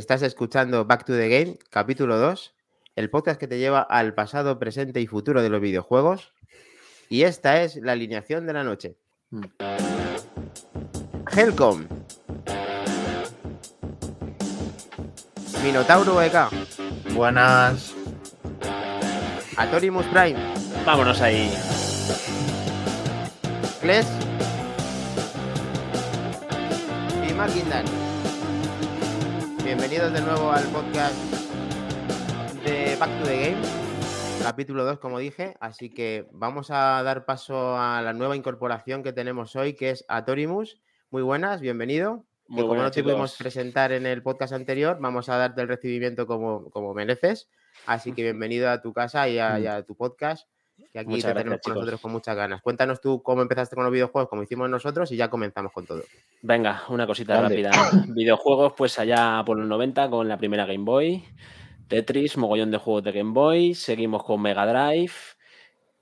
Estás escuchando Back to the Game, capítulo 2, el podcast que te lleva al pasado, presente y futuro de los videojuegos. Y esta es la alineación de la noche. Helcom. Minotauro EK. Buenas. Atorimus Prime. Vámonos ahí. Kles. Y Markindan. Bienvenidos de nuevo al podcast de Back to the Game, capítulo 2, como dije. Así que vamos a dar paso a la nueva incorporación que tenemos hoy, que es Atorimus. Muy buenas, bienvenido. Muy que como buenas, no te pudimos presentar en el podcast anterior, vamos a darte el recibimiento como, como mereces. Así que bienvenido a tu casa y a, y a tu podcast, que aquí Muchas te tenemos gracias, con nosotros con muchas ganas. Cuéntanos tú cómo empezaste con los videojuegos, como hicimos nosotros, y ya comenzamos con todo. Venga, una cosita Grande. rápida. Videojuegos, pues allá por los 90 con la primera Game Boy. Tetris, mogollón de juegos de Game Boy. Seguimos con Mega Drive.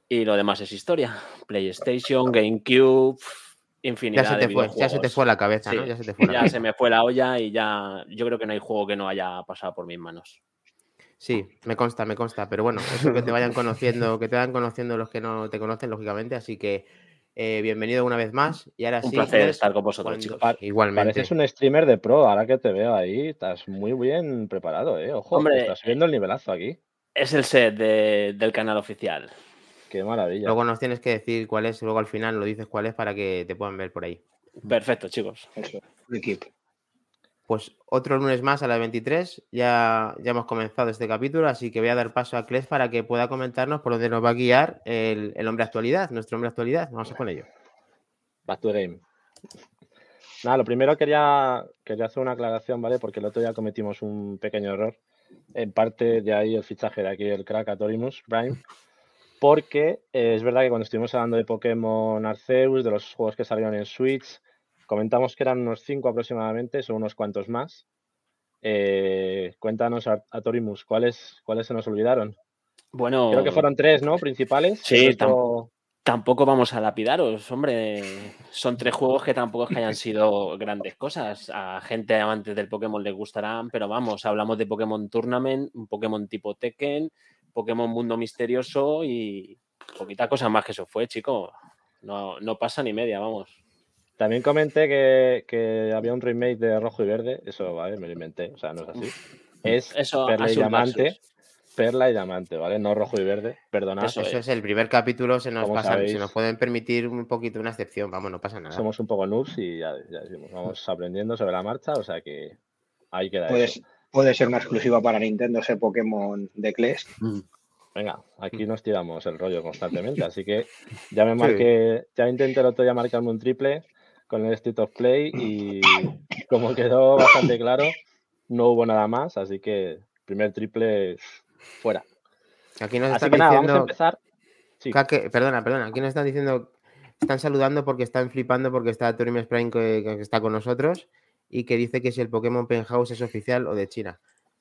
Y lo demás es historia. PlayStation, GameCube, infinidad Ya se, de te fue, ya se te fue la cabeza, Sí, ¿no? Ya se te fue la Ya cabeza. se me fue la olla y ya yo creo que no hay juego que no haya pasado por mis manos. Sí, me consta, me consta, pero bueno, eso que te vayan conociendo, que te vayan conociendo los que no te conocen, lógicamente, así que eh, bienvenido una vez más y ahora Un sí, placer estar con vosotros, chicos. Igualmente. Pareces un streamer de pro, ahora que te veo ahí, estás muy bien preparado, ¿eh? Ojo, Hombre, estás subiendo el nivelazo aquí. Es el set de- del canal oficial. Qué maravilla. Luego nos tienes que decir cuál es, luego al final lo dices cuál es para que te puedan ver por ahí. Perfecto, chicos. Eso, un equipo. Pues otro lunes más a las 23, ya, ya hemos comenzado este capítulo, así que voy a dar paso a Kles para que pueda comentarnos por dónde nos va a guiar el, el hombre actualidad, nuestro hombre actualidad. Vamos a con ello. Back to the game. Nada, lo primero quería, quería hacer una aclaración, ¿vale? Porque el otro día cometimos un pequeño error. En parte de ahí el fichaje de aquí el crack Atorimus Prime. Porque eh, es verdad que cuando estuvimos hablando de Pokémon Arceus, de los juegos que salieron en Switch, comentamos que eran unos 5 aproximadamente, son unos cuantos más. Eh, cuéntanos, Ar- Atorimus, ¿cuáles, ¿cuáles se nos olvidaron? Bueno, Creo que fueron tres, ¿no? Principales. Sí, tampoco vamos a lapidaros, hombre. Son tres juegos que tampoco es que hayan sido grandes cosas. A gente amantes del Pokémon les gustarán, pero vamos, hablamos de Pokémon Tournament, un Pokémon tipo Tekken, Pokémon Mundo Misterioso y poquita cosa más que eso fue, chico. No, no pasa ni media, vamos. También comenté que, que había un remake de Rojo y Verde. Eso, vale, me lo inventé. O sea, no es así. Es Eso, Perla y Diamante. Versus. Perla y Diamante, ¿vale? No Rojo y Verde. Perdonad. Eso Eso es. el primer capítulo, se nos pasa, sabéis- se nos pueden permitir un poquito una excepción, vamos, no pasa nada. Somos un poco noobs y ya, ya decimos, vamos aprendiendo sobre la marcha. O sea que ahí queda eso. puede ser una exclusiva para Nintendo ese Pokémon de Kles. Venga, aquí nos tiramos el rollo constantemente. Así que ya me marqué, ya intenté el otro día marcarme un triple con el State of Play y como quedó bastante claro, no hubo nada más. Así que primer triple fuera. Aquí nos Así están que nada, vamos a diciendo, empezar. Sí. Kake- perdona, perdona, aquí nos están diciendo, están saludando porque están flipando porque está Torimes Prime que, que está con nosotros y que dice que si el Pokémon Penthouse es oficial o de China.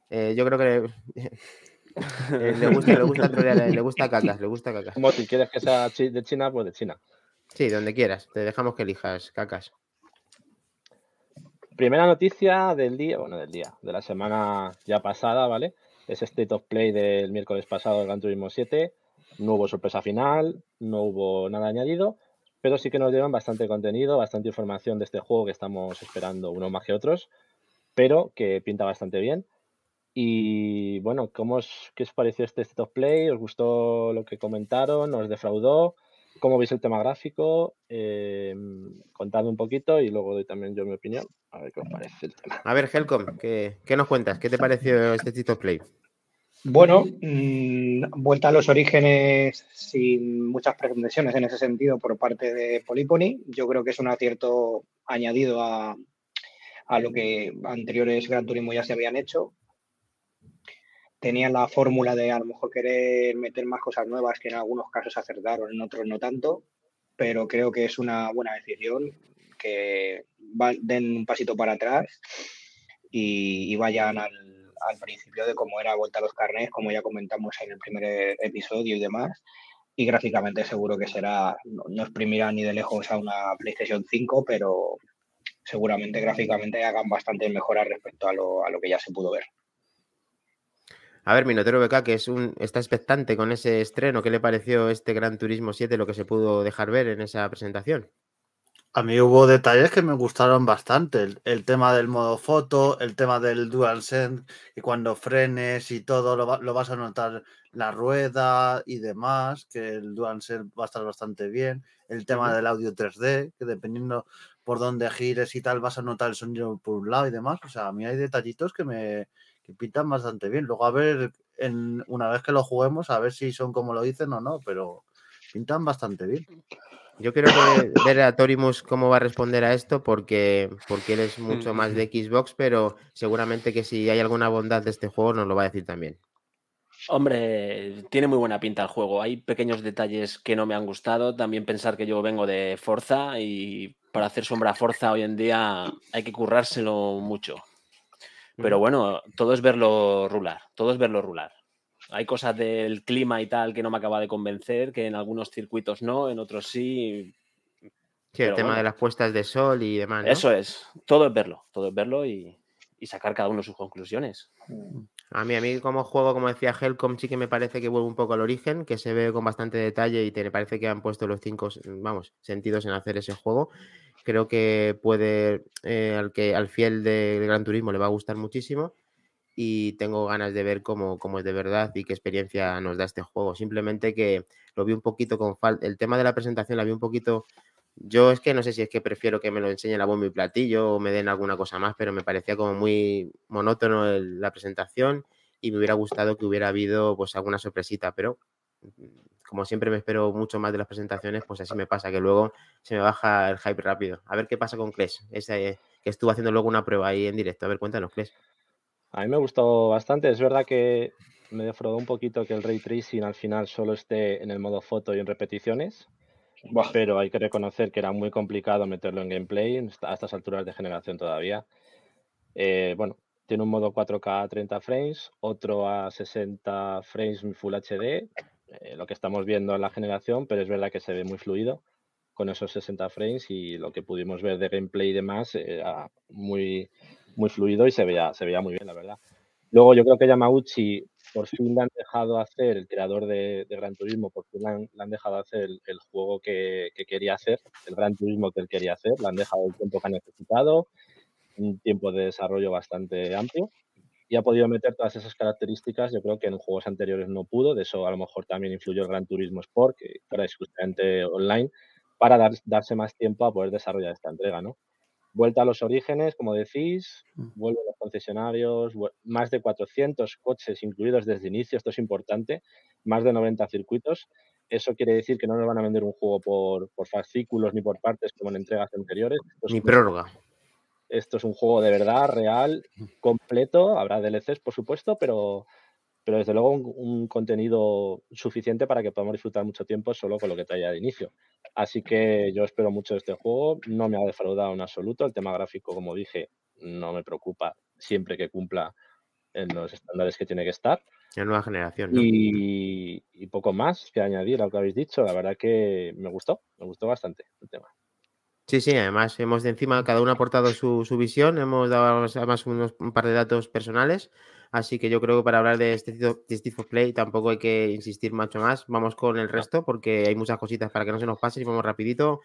Eh, yo creo que eh, le gusta, le gusta trolear, le gusta cacas, le gusta cacas. Como si quieres que sea de China, pues de China. Sí, donde quieras, te dejamos que elijas cacas. Primera noticia del día, bueno, del día, de la semana ya pasada, ¿vale? Es State of Play del miércoles pasado del Gran Turismo 7. No hubo sorpresa final, no hubo nada añadido, pero sí que nos dieron bastante contenido, bastante información de este juego que estamos esperando unos más que otros, pero que pinta bastante bien. Y bueno, ¿cómo os, ¿qué os pareció este State of Play? ¿Os gustó lo que comentaron? ¿Os defraudó? ¿Cómo veis el tema gráfico? Eh, contadme un poquito y luego doy también yo mi opinión. A ver qué os parece el tema. A ver, Helcom, ¿qué, qué nos cuentas? ¿Qué te pareció este of Play? Bueno, mm, vuelta a los orígenes sin muchas pretensiones en ese sentido por parte de Polyphony. Yo creo que es un acierto añadido a, a lo que anteriores Gran Turismo ya se habían hecho. Tenían la fórmula de a lo mejor querer meter más cosas nuevas que en algunos casos acertaron, en otros no tanto, pero creo que es una buena decisión que den un pasito para atrás y, vayan al, principio de cómo era Vuelta a los Carnés, como ya comentamos en el primer episodio y demás. Y gráficamente seguro que será, no, no exprimirá ni de lejos a una PlayStation 5, pero seguramente gráficamente hagan bastante mejoras respecto a lo, a lo que ya se pudo ver. A ver, Minotero BK, que es un, está expectante con ese estreno. ¿Qué le pareció este Gran Turismo 7, lo que se pudo dejar ver en esa presentación? A mí hubo detalles que me gustaron bastante. El, tema del modo foto, el tema del DualSense, y cuando frenes y todo lo, lo, vas a notar la rueda y demás, que el DualSense va a estar bastante bien. El tema del audio 3D, que dependiendo por dónde gires y tal, vas a notar el sonido por un lado y demás. O sea, a mí hay detallitos que me que pintan bastante bien. Luego a ver, en, una vez que lo juguemos, a ver si son como lo dicen o no, pero pintan bastante bien. Yo quiero ver a Torimus cómo va a responder a esto porque, porque él es mucho más de Xbox, pero seguramente que si hay alguna bondad de este juego nos lo va a decir también. Hombre, tiene muy buena pinta el juego. Hay pequeños detalles que no me han gustado. También pensar que yo vengo de Forza y para hacer sombra Forza hoy en día hay que currárselo mucho. Pero bueno, todo es verlo rular, todo es verlo rular. Hay cosas del clima y tal que no me acaba de convencer, que en algunos circuitos no, en otros sí. Sí, el tema de las puestas de sol y demás. Eso es, todo es verlo, todo es verlo y, sacar cada uno sus conclusiones. A mí, a mí como juego, como decía Helcom, sí que me parece que vuelve un poco al origen, que se ve con bastante detalle y te parece que han puesto los cinco, vamos, sentidos en hacer ese juego. Creo que puede, eh, al que al fiel de Gran Turismo le va a gustar muchísimo y tengo ganas de ver cómo, cómo, es de verdad y qué experiencia nos da este juego. Simplemente que lo vi un poquito con falta. El tema de la presentación la vi un poquito. Yo es que no sé si es que prefiero que me lo enseñen a bombo y platillo o me den alguna cosa más, pero me parecía como muy monótono la presentación y me hubiera gustado que hubiera habido pues alguna sorpresita, pero como siempre me espero mucho más de las presentaciones, pues así me pasa, que luego se me baja el hype rápido. A ver qué pasa con Kles, ese que estuvo haciendo luego una prueba ahí en directo. A ver, cuéntanos, Kles. A mí me gustó bastante. Es verdad que me defraudó un poquito que el ray tracing al final solo esté en el modo foto y en repeticiones. Pero hay que reconocer que era muy complicado meterlo en gameplay a estas alturas de generación todavía. Eh, bueno, tiene un modo 4K a 30 frames, otro a 60 frames Full HD, eh, lo que estamos viendo en la generación, pero es verdad que se ve muy fluido con esos 60 frames y lo que pudimos ver de gameplay y demás era muy, muy fluido y se veía, se veía muy bien, la verdad. Luego yo creo que Yamauchi por fin le han dejado hacer, el creador de, Gran Turismo, por fin le han, dejado hacer el, juego que, que, quería hacer, el Gran Turismo que él quería hacer, le han dejado el tiempo que ha necesitado, un tiempo de desarrollo bastante amplio y ha podido meter todas esas características, yo creo que en juegos anteriores no pudo, de eso a lo mejor también influyó el Gran Turismo Sport, que ahora es justamente online, para dar, darse más tiempo a poder desarrollar esta entrega, ¿no? Vuelta a los orígenes, como decís, mm. vuelven los concesionarios, más de 400 coches incluidos desde inicio, esto es importante, más de 90 circuitos. Eso quiere decir que no nos van a vender un juego por, por fascículos ni por partes como en entregas anteriores. Ni prórroga. Esto es un juego de verdad, real, completo. Habrá DLCs, por supuesto, pero, pero desde luego un, contenido suficiente para que podamos disfrutar mucho tiempo solo con lo que traía de inicio. Así que yo espero mucho de este juego. No me ha defraudado en absoluto. El tema gráfico, como dije, no me preocupa siempre que cumpla en los estándares que tiene que estar. La nueva generación. Y, y, poco más que añadir a lo que habéis dicho. La verdad que me gustó, me gustó bastante el tema. Sí, sí, además hemos de encima, cada uno ha aportado su, visión, hemos dado además unos, un par de datos personales, así que yo creo que para hablar de este tipo de Play tampoco hay que insistir mucho más, vamos con el resto porque hay muchas cositas para que no se nos pase y vamos rapidito.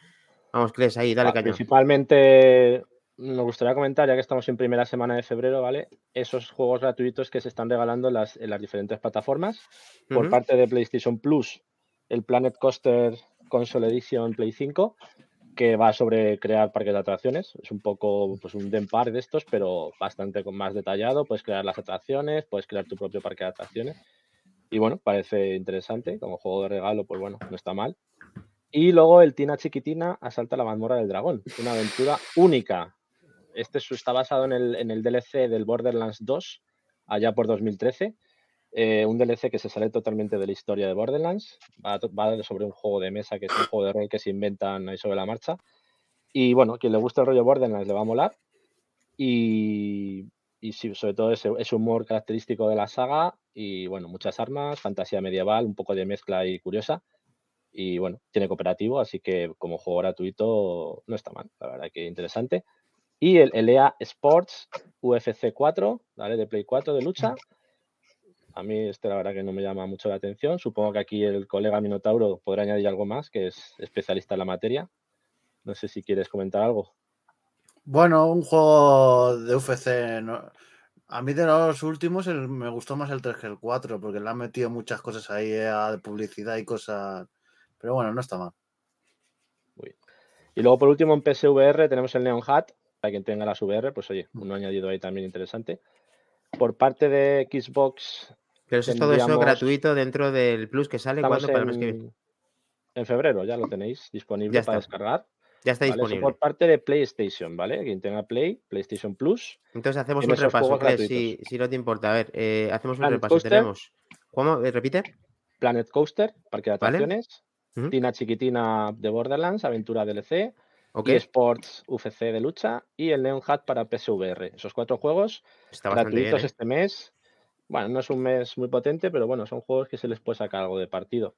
Vamos, Cles, ahí, dale cañón. Principalmente nos gustaría comentar, ya que estamos en primera semana de febrero, ¿vale? Esos juegos gratuitos que se están regalando en las, diferentes plataformas. Por parte de PlayStation Plus, el Planet Coaster Console Edition Play 5 que va sobre crear parques de atracciones. Es un poco pues un den park de estos, pero bastante más detallado. Puedes crear las atracciones, puedes crear tu propio parque de atracciones. Y bueno, parece interesante. Como juego de regalo, pues bueno, no está mal. Y luego el Tina Chiquitina asalta la mazmorra del dragón. Una aventura única. Este está basado en el, en el DLC del Borderlands 2, allá por 2013 eh, un DLC que se sale totalmente de la historia de Borderlands. Va, sobre un juego de mesa que es un juego de rol que se inventan ahí sobre la marcha. Y bueno, quien le gusta el rollo Borderlands le va a molar. Y, y sobre todo ese, ese, humor característico de la saga. Y bueno, muchas armas, fantasía medieval, un poco de mezcla y curiosa. Y bueno, tiene cooperativo, así que como juego gratuito no está mal, la verdad que interesante. Y el, el EA Sports UFC 4, ¿vale? De Play 4 de lucha. A mí este la verdad que no me llama mucho la atención. Supongo que aquí el colega Minotauro podrá añadir algo más, que es especialista en la materia. No sé si quieres comentar algo. Bueno, un juego de UFC. no- A mí de los últimos el- me gustó más el 3 que el 4, porque le han metido muchas cosas ahí eh, de publicidad y cosas. Pero bueno, no está mal. Y luego por último en PSVR tenemos el Neon Hat. Para quien tenga las VR, pues oye, uno añadido ahí también interesante. Por parte de Xbox, Pero eso es todo eso gratuito dentro del Plus que sale. ¿Cuándo? Para el mes que viene. en, en febrero, ya lo tenéis disponible Ya para está. descargar. Ya está ¿vale? Eso disponible. por parte de PlayStation, ¿vale? Quien tenga Play, PlayStation Plus. Entonces hacemos un repaso, si, gratuitos. si no te importa. A ver, eh, hacemos un repaso. Coaster. Tenemos. ¿Cómo? Eh, ¿Repite? Planet Coaster, Parque de Vale. Atracciones. Ujú. Tina Chiquitina de Borderlands, Aventura DLC. Ok. eSports UFC de lucha y el Neon Hat para PSVR. Esos cuatro juegos Está bastante bien. gratuitos ¿eh? este mes. Bueno, no es un mes muy potente, pero bueno, son juegos que se les puede sacar algo de partido.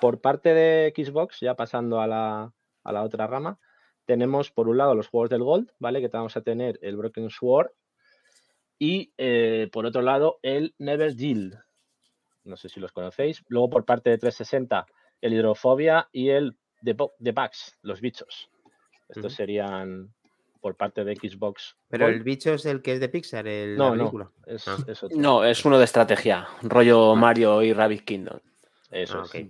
Por parte de Xbox, ya pasando a la, a la otra rama, tenemos por un lado los juegos del Gold, ¿vale? Que vamos a tener el Broken Sword y eh, por otro lado el Never Yield. No sé si los conocéis. Luego por parte de 360 el Hidrofobia y el The, Bugs, los bichos. Estos serían por parte de Xbox. Pero Gold. el bicho es el que es de Pixar, el, No, la no, película. es, Ah. es otro. No, es uno de estrategia, rollo Ah. Mario y Rabbit Kingdom. Eso Ah, es.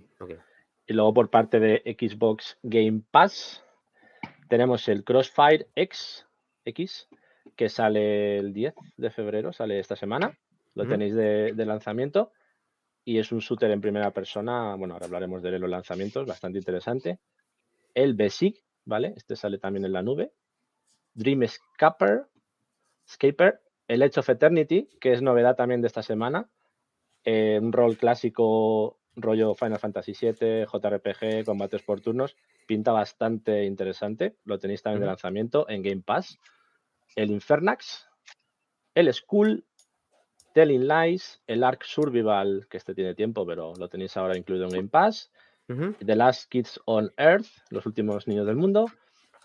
Y luego por parte de Xbox Game Pass tenemos el Crossfire X, X que sale el 10 de febrero, sale esta semana. Lo tenéis de, de lanzamiento. Y es un shooter en primera persona. Bueno, ahora hablaremos de los lanzamientos, bastante interesante. El Basic, ¿vale? Este sale también en la nube. Dream Escaper, Escaper, el Edge of Eternity, que es novedad también de esta semana. Eh, un rol clásico, rollo Final Fantasy VII, JRPG, combates por turnos. Pinta bastante interesante. Lo tenéis también de lanzamiento en Game Pass. El Infernax, el Skull, Telling Lies, el Ark Survival, que este tiene tiempo, pero lo tenéis ahora incluido en Game Pass. The Last Kids on Earth, los últimos niños del mundo,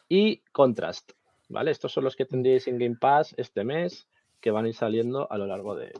y Contrast. ¿Vale? Estos son los que tendréis en Game Pass este mes, que van a ir saliendo a lo largo de,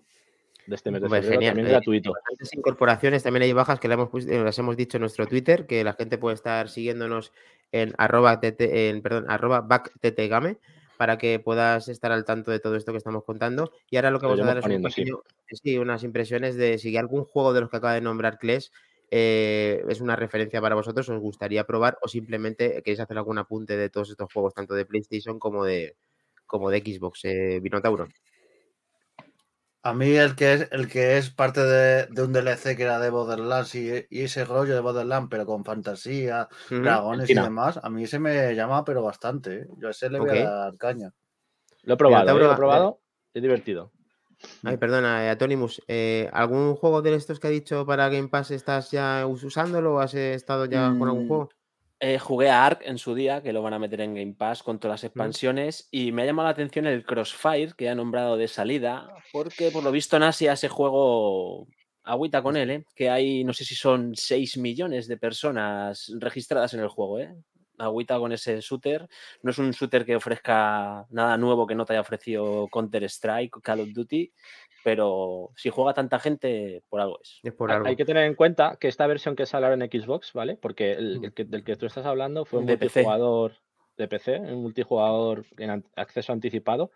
de este mes de Pues febrero, también Eh, gratuito. incorporaciones, también hay bajas que le hemos, las hemos dicho en nuestro Twitter, que la gente puede estar siguiéndonos en arroba, en, perdón, arroba backtgame para que puedas estar al tanto de todo esto que estamos contando. Y ahora lo que vamos a dar es un pequeño- sí, unas impresiones de si algún juego de los que acaba de nombrar Kles eh, es una referencia para vosotros, os gustaría probar o simplemente queréis hacer algún apunte de todos estos juegos, tanto de PlayStation como de, como de Xbox. Eh, Vinotauro. A mí el que es, el que es parte de, de un DLC que era de Borderlands y, y ese rollo de Borderlands, pero con fantasía, dragones y demás, a mí se me llama pero bastante. ¿eh? Yo a ese le voy a dar caña. Lo he probado, ¿eh? Tauro, lo he probado, es divertido. Ay, perdona, eh, Atonimus, eh, ¿algún juego de estos que ha dicho para Game Pass estás ya us- usándolo o has estado ya con algún Mm, juego? Eh, jugué a Ark en su día, que lo van a meter en Game Pass con todas las expansiones, y me ha llamado la atención el Crossfire, que ha nombrado de salida, porque por lo visto en Asia ese juego agüita con él, ¿eh? que hay, no sé si son 6 millones de personas registradas en el juego, ¿eh? Agüita con ese shooter. No es un shooter que ofrezca nada nuevo que no te haya ofrecido Counter-Strike, Call of Duty, pero si juega tanta gente, por algo es. Es por Hay- algo. Hay que tener en cuenta que esta versión que sale ahora en Xbox, ¿vale? Porque el, Mm. el que, del que tú estás hablando fue un De PC. multijugador de PC, un multijugador en acceso anticipado.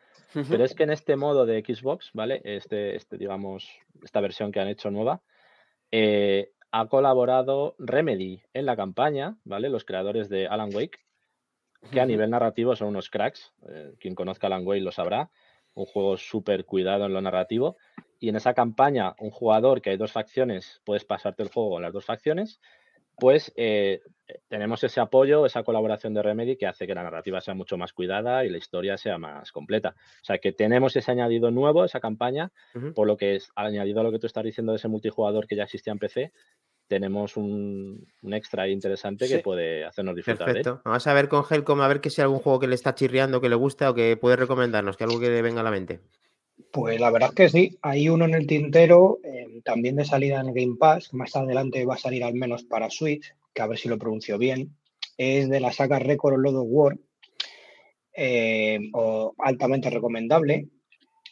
Pero es que en este modo de Xbox, ¿vale? Este, este digamos, esta versión que han hecho nueva, eh, ha colaborado Remedy en la campaña, ¿vale? Los creadores de Alan Wake, que a nivel narrativo son unos cracks. eh, quien conozca Alan Wake lo sabrá. Un juego súper cuidado en lo narrativo. Y en esa campaña, un jugador que hay dos facciones, puedes pasarte el juego en las dos facciones, pues eh, tenemos ese apoyo, esa colaboración de Remedy que hace que la narrativa sea mucho más cuidada y la historia sea más completa. O sea que tenemos ese añadido nuevo, esa campaña, por lo que es añadido a lo que tú estás diciendo de ese multijugador que ya existía en PC, tenemos un, un extra interesante que puede hacernos disfrutar de él. Perfecto. Vamos a ver con Helcom a ver que si hay algún juego que le está chirriando, que le gusta o que puede recomendarnos, que algo que le venga a la mente. Pues la verdad es que sí, hay uno en el tintero, eh, también de salida en Game Pass, más adelante va a salir al menos para Switch, que a ver si lo pronuncio bien, es de la saga Record Load of War, eh, o altamente recomendable.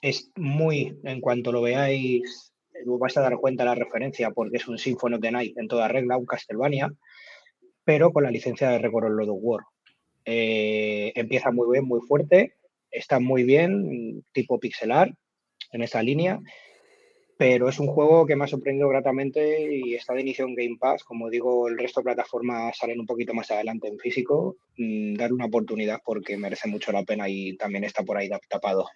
Es muy, en cuanto lo veáis, vais a dar cuenta de la referencia porque es un Symphony of the Night en toda regla, un Castlevania, pero con la licencia de Record Lord of War. Eh, empieza muy bien, muy fuerte, está muy bien, tipo pixelar en esa línea, pero es un juego que me ha sorprendido gratamente y está de inicio en Game Pass. Como digo, el resto de plataformas salen un poquito más adelante en físico. Mm, dar una oportunidad porque merece mucho la pena y también está por ahí tapado.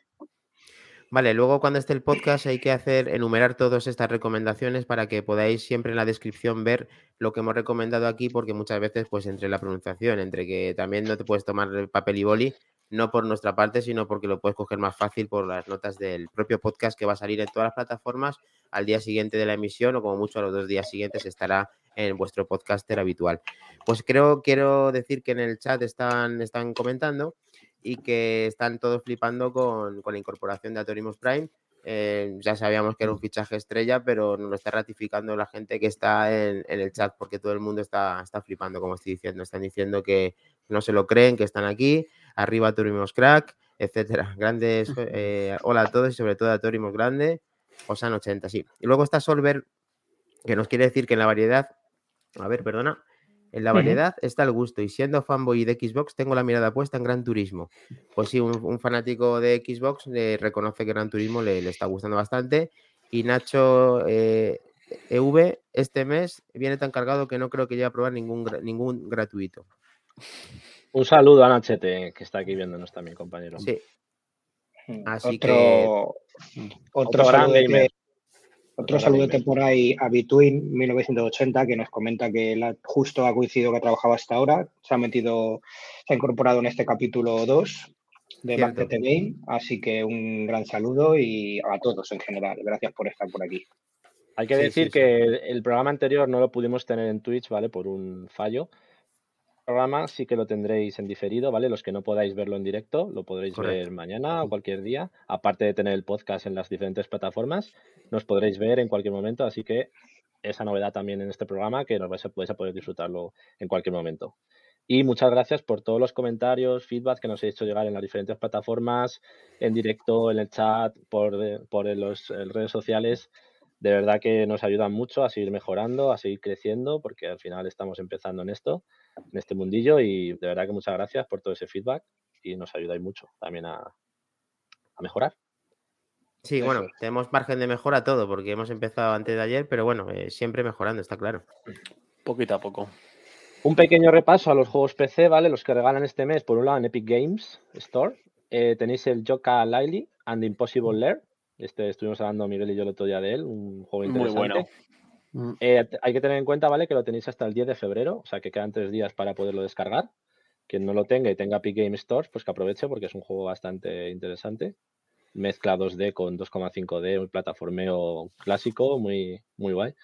Vale, luego cuando esté el podcast hay que hacer, enumerar todas estas recomendaciones para que podáis siempre en la descripción ver lo que hemos recomendado aquí, porque muchas veces, pues entre la pronunciación, entre que también no te puedes tomar papel y boli, no por nuestra parte, sino porque lo puedes coger más fácil por las notas del propio podcast que va a salir en todas las plataformas al día siguiente de la emisión o como mucho a los dos días siguientes estará en vuestro podcaster habitual. Pues creo, quiero decir que en el chat están, están comentando y que están todos flipando con, la incorporación de Atorimus Prime. Eh, ya sabíamos que era un fichaje estrella, pero nos lo está ratificando la gente que está en, el chat porque todo el mundo está, está flipando, como estoy diciendo. Están diciendo que no se lo creen, que están aquí. Arriba Atorimus Crack, etcétera. Grandes, eh, hola a todos y sobre todo a Grande. Osan 80, sí. Y luego está Solver, que nos quiere decir que en la variedad, a ver, perdona, en la variedad está el gusto y siendo fanboy de Xbox tengo la mirada puesta en Gran Turismo. Pues sí, un, fanático de Xbox le reconoce que Gran Turismo le, está gustando bastante y Nacho EV eh, este mes viene tan cargado que no creo que llegue a probar ningún, ningún gratuito. Un saludo a Nachete, que está aquí viéndonos también, compañero. Sí. Así que. Otro, gran gamer. Otro saludete por ahí a Between 1980 que nos comenta que justo ha coincidido que ha trabajado hasta ahora. Se ha metido, se ha incorporado en este capítulo 2 de Market Game. Así que un gran saludo y a todos en general. Gracias por estar por aquí. Hay que decir que el programa anterior no lo pudimos tener en Twitch, ¿vale? Por un fallo programa sí que lo tendréis en diferido, ¿vale? Los que no podáis verlo en directo, lo podréis ver mañana o cualquier día. Aparte de tener el podcast en las diferentes plataformas, nos podréis ver en cualquier momento. Así que esa novedad también en este programa que nos vais a, poder disfrutarlo en cualquier momento. Y muchas gracias por todos los comentarios, feedback que nos habéis hecho llegar en las diferentes plataformas, en directo, en el chat, por, por las redes sociales. De verdad que nos ayudan mucho a seguir mejorando, a seguir creciendo, porque al final estamos empezando en esto en este mundillo y de verdad que muchas gracias por todo ese feedback y nos ayudáis mucho también a, mejorar. Sí, bueno, tenemos margen de mejora todo porque hemos empezado antes de ayer, pero bueno, eh, siempre mejorando, está claro. Poquito a poco. Un pequeño repaso a los juegos PC, ¿vale? Los que regalan este mes, por un lado en Epic Games Store, eh, tenéis el Joka Lily and Impossible Lair. Este estuvimos hablando Miguel y yo el otro día de él, un juego interesante. Muy bueno. Mm. Eh, hay que tener en cuenta, ¿vale? Que lo tenéis hasta el 10 de febrero, o sea que quedan tres días para poderlo descargar. Quien no lo tenga y tenga Epic Game Store, pues que aproveche porque es un juego bastante interesante. Mezcla 2D con 2,5D, un plataformeo clásico, muy, muy guay.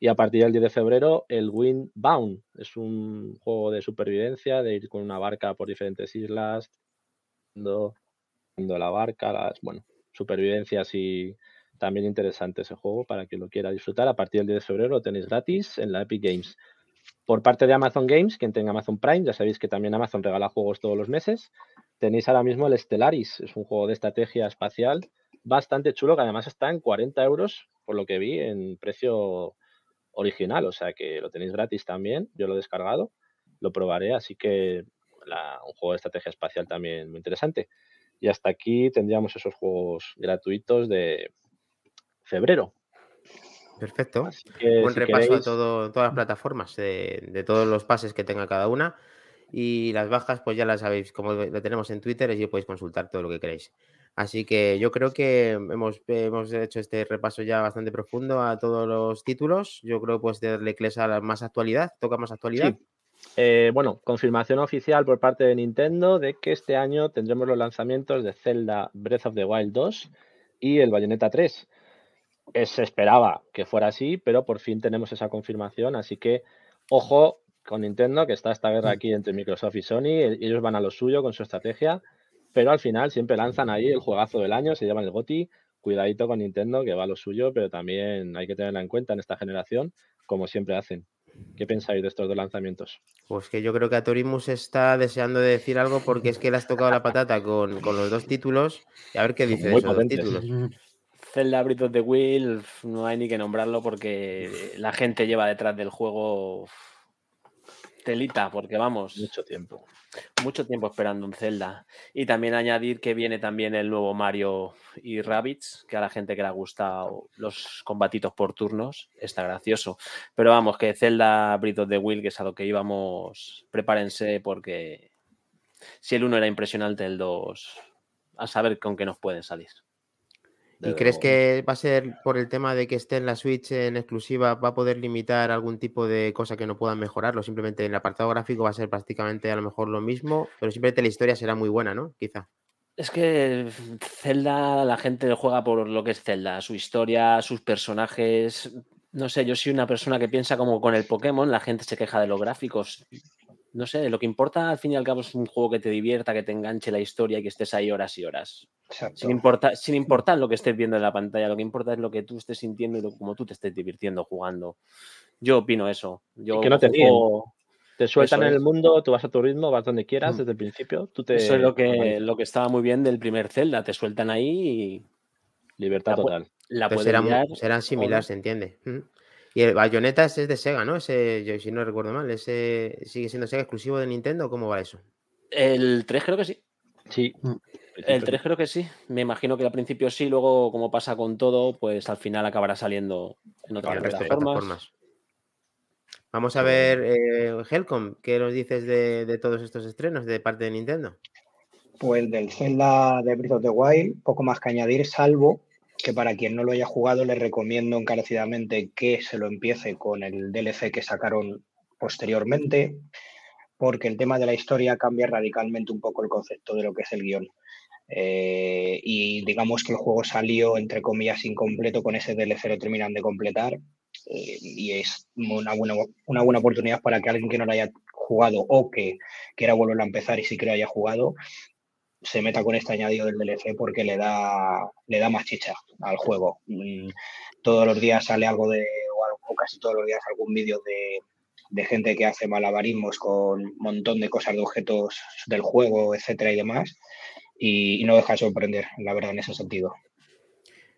Y a partir del 10 de febrero, el Windbound. Es un juego de supervivencia, de ir con una barca por diferentes islas, dando la barca, las, bueno, supervivencias y también interesante ese juego para que lo quiera disfrutar. A partir del 10 de febrero lo tenéis gratis en la Epic Games. Por parte de Amazon Games, quien tenga Amazon Prime, ya sabéis que también Amazon regala juegos todos los meses. Tenéis ahora mismo el Stellaris, es un juego de estrategia espacial bastante chulo que además está en 40 euros, por lo que vi, en precio original. O sea que lo tenéis gratis también. Yo lo he descargado, lo probaré, así que un juego de estrategia espacial también muy interesante. Y hasta aquí tendríamos esos juegos gratuitos de, febrero. Perfecto. Buen repaso a todo, todas las plataformas, de, todos los pases que tenga cada una. Y las bajas, pues ya las sabéis, como lo tenemos en Twitter, y podéis consultar todo lo que queréis. Así que yo creo que hemos, hemos hecho este repaso ya bastante profundo a todos los títulos. Yo creo pues darle clase a la más actualidad, toca más actualidad. Eh, bueno, confirmación oficial por parte de Nintendo de que este año tendremos los lanzamientos de Zelda Breath of the Wild 2 y el Bayonetta 3 se esperaba que fuera así, pero por fin tenemos esa confirmación, así que ojo con Nintendo, que está esta guerra mm. aquí entre Microsoft y Sony, e, ellos van a lo suyo con su estrategia, pero al final siempre lanzan ahí el juegazo del año, se llaman el GOTI, cuidadito con Nintendo, que va a lo suyo, pero también hay que tenerla en cuenta en esta generación, como siempre hacen. ¿Qué pensáis de estos dos lanzamientos? Pues que yo creo que Atorimus está deseando decir algo porque es que le has tocado la patata con, con los dos títulos. Y a ver qué dice de Muy esos dos títulos. Zelda Breath of the Wild no hay ni que nombrarlo porque la gente lleva detrás del juego telita, porque vamos, Mucho tiempo. mucho tiempo esperando un Zelda. Y también añadir que viene también el nuevo Mario y Rabbids, que a la gente que le ha gustado los combatitos por turnos está gracioso. Pero vamos, que Zelda Breath of the Wild, que es a lo que íbamos, prepárense porque si el 1 era impresionante, el 2, a saber con qué nos pueden salir. ¿Y crees que va a ser por el tema de que esté en la Switch en exclusiva, va a poder limitar algún tipo de cosa que no puedan mejorarlo? Simplemente en el apartado gráfico va a ser prácticamente a lo mejor lo mismo, pero simplemente la historia será muy buena, ¿no? Quizá. Es que Zelda, la gente juega por lo que es Zelda, su historia, sus personajes. No sé, yo soy una persona que piensa como con el Pokémon, la gente se queja de los gráficos. No sé, lo que importa al fin y al cabo es un juego que te divierta, que te enganche la historia y que estés ahí horas y horas. Exacto. Sin importar, sin importar lo que estés viendo en la pantalla, lo que importa es lo que tú estés sintiendo y lo, como tú te estés divirtiendo jugando. Yo opino eso. Yo que no te juego- Te sueltan Eso en el es. mundo, tú vas a tu ritmo, vas donde quieras Mm. desde el principio. Tú te Eso es lo que, lo que estaba muy bien del primer Zelda. Te sueltan ahí y Libertad la total. la serán, liar serán similares, se entiende. Mm. Y el Bayonetta ese es de Sega, ¿no? Ese, yo si no recuerdo mal, ese sigue siendo Sega exclusivo de Nintendo, ¿cómo va eso? El 3 creo que sí. Sí. Mm. El 3 creo que sí. Me imagino que al principio sí, luego como pasa con todo, pues al final acabará saliendo en otras plataformas. plataformas. Vamos a ver, eh, Helcom, ¿qué nos dices de, de todos estos estrenos de parte de Nintendo? Pues del Zelda de Breath of the Wild, poco más que añadir, salvo que para quien no lo haya jugado, les recomiendo encarecidamente que se lo empiece con el DLC que sacaron posteriormente, porque el tema de la historia cambia radicalmente un poco el concepto de lo que es el guion. Eh, y digamos que el juego salió, entre comillas, incompleto, con ese DLC lo terminan de completar. eh, y es una buena, una buena oportunidad para que alguien que no lo haya jugado o que quiera volver a empezar y sí que lo haya jugado, se meta con este añadido del DLC porque le da, le da más chicha al juego. Mm, Todos los días sale algo de, o, casi todos los días algún vídeo de, de gente que hace malabarismos con un montón de cosas de objetos del juego, etcétera y demás. Y, y no deja de sorprender, la verdad, en ese sentido.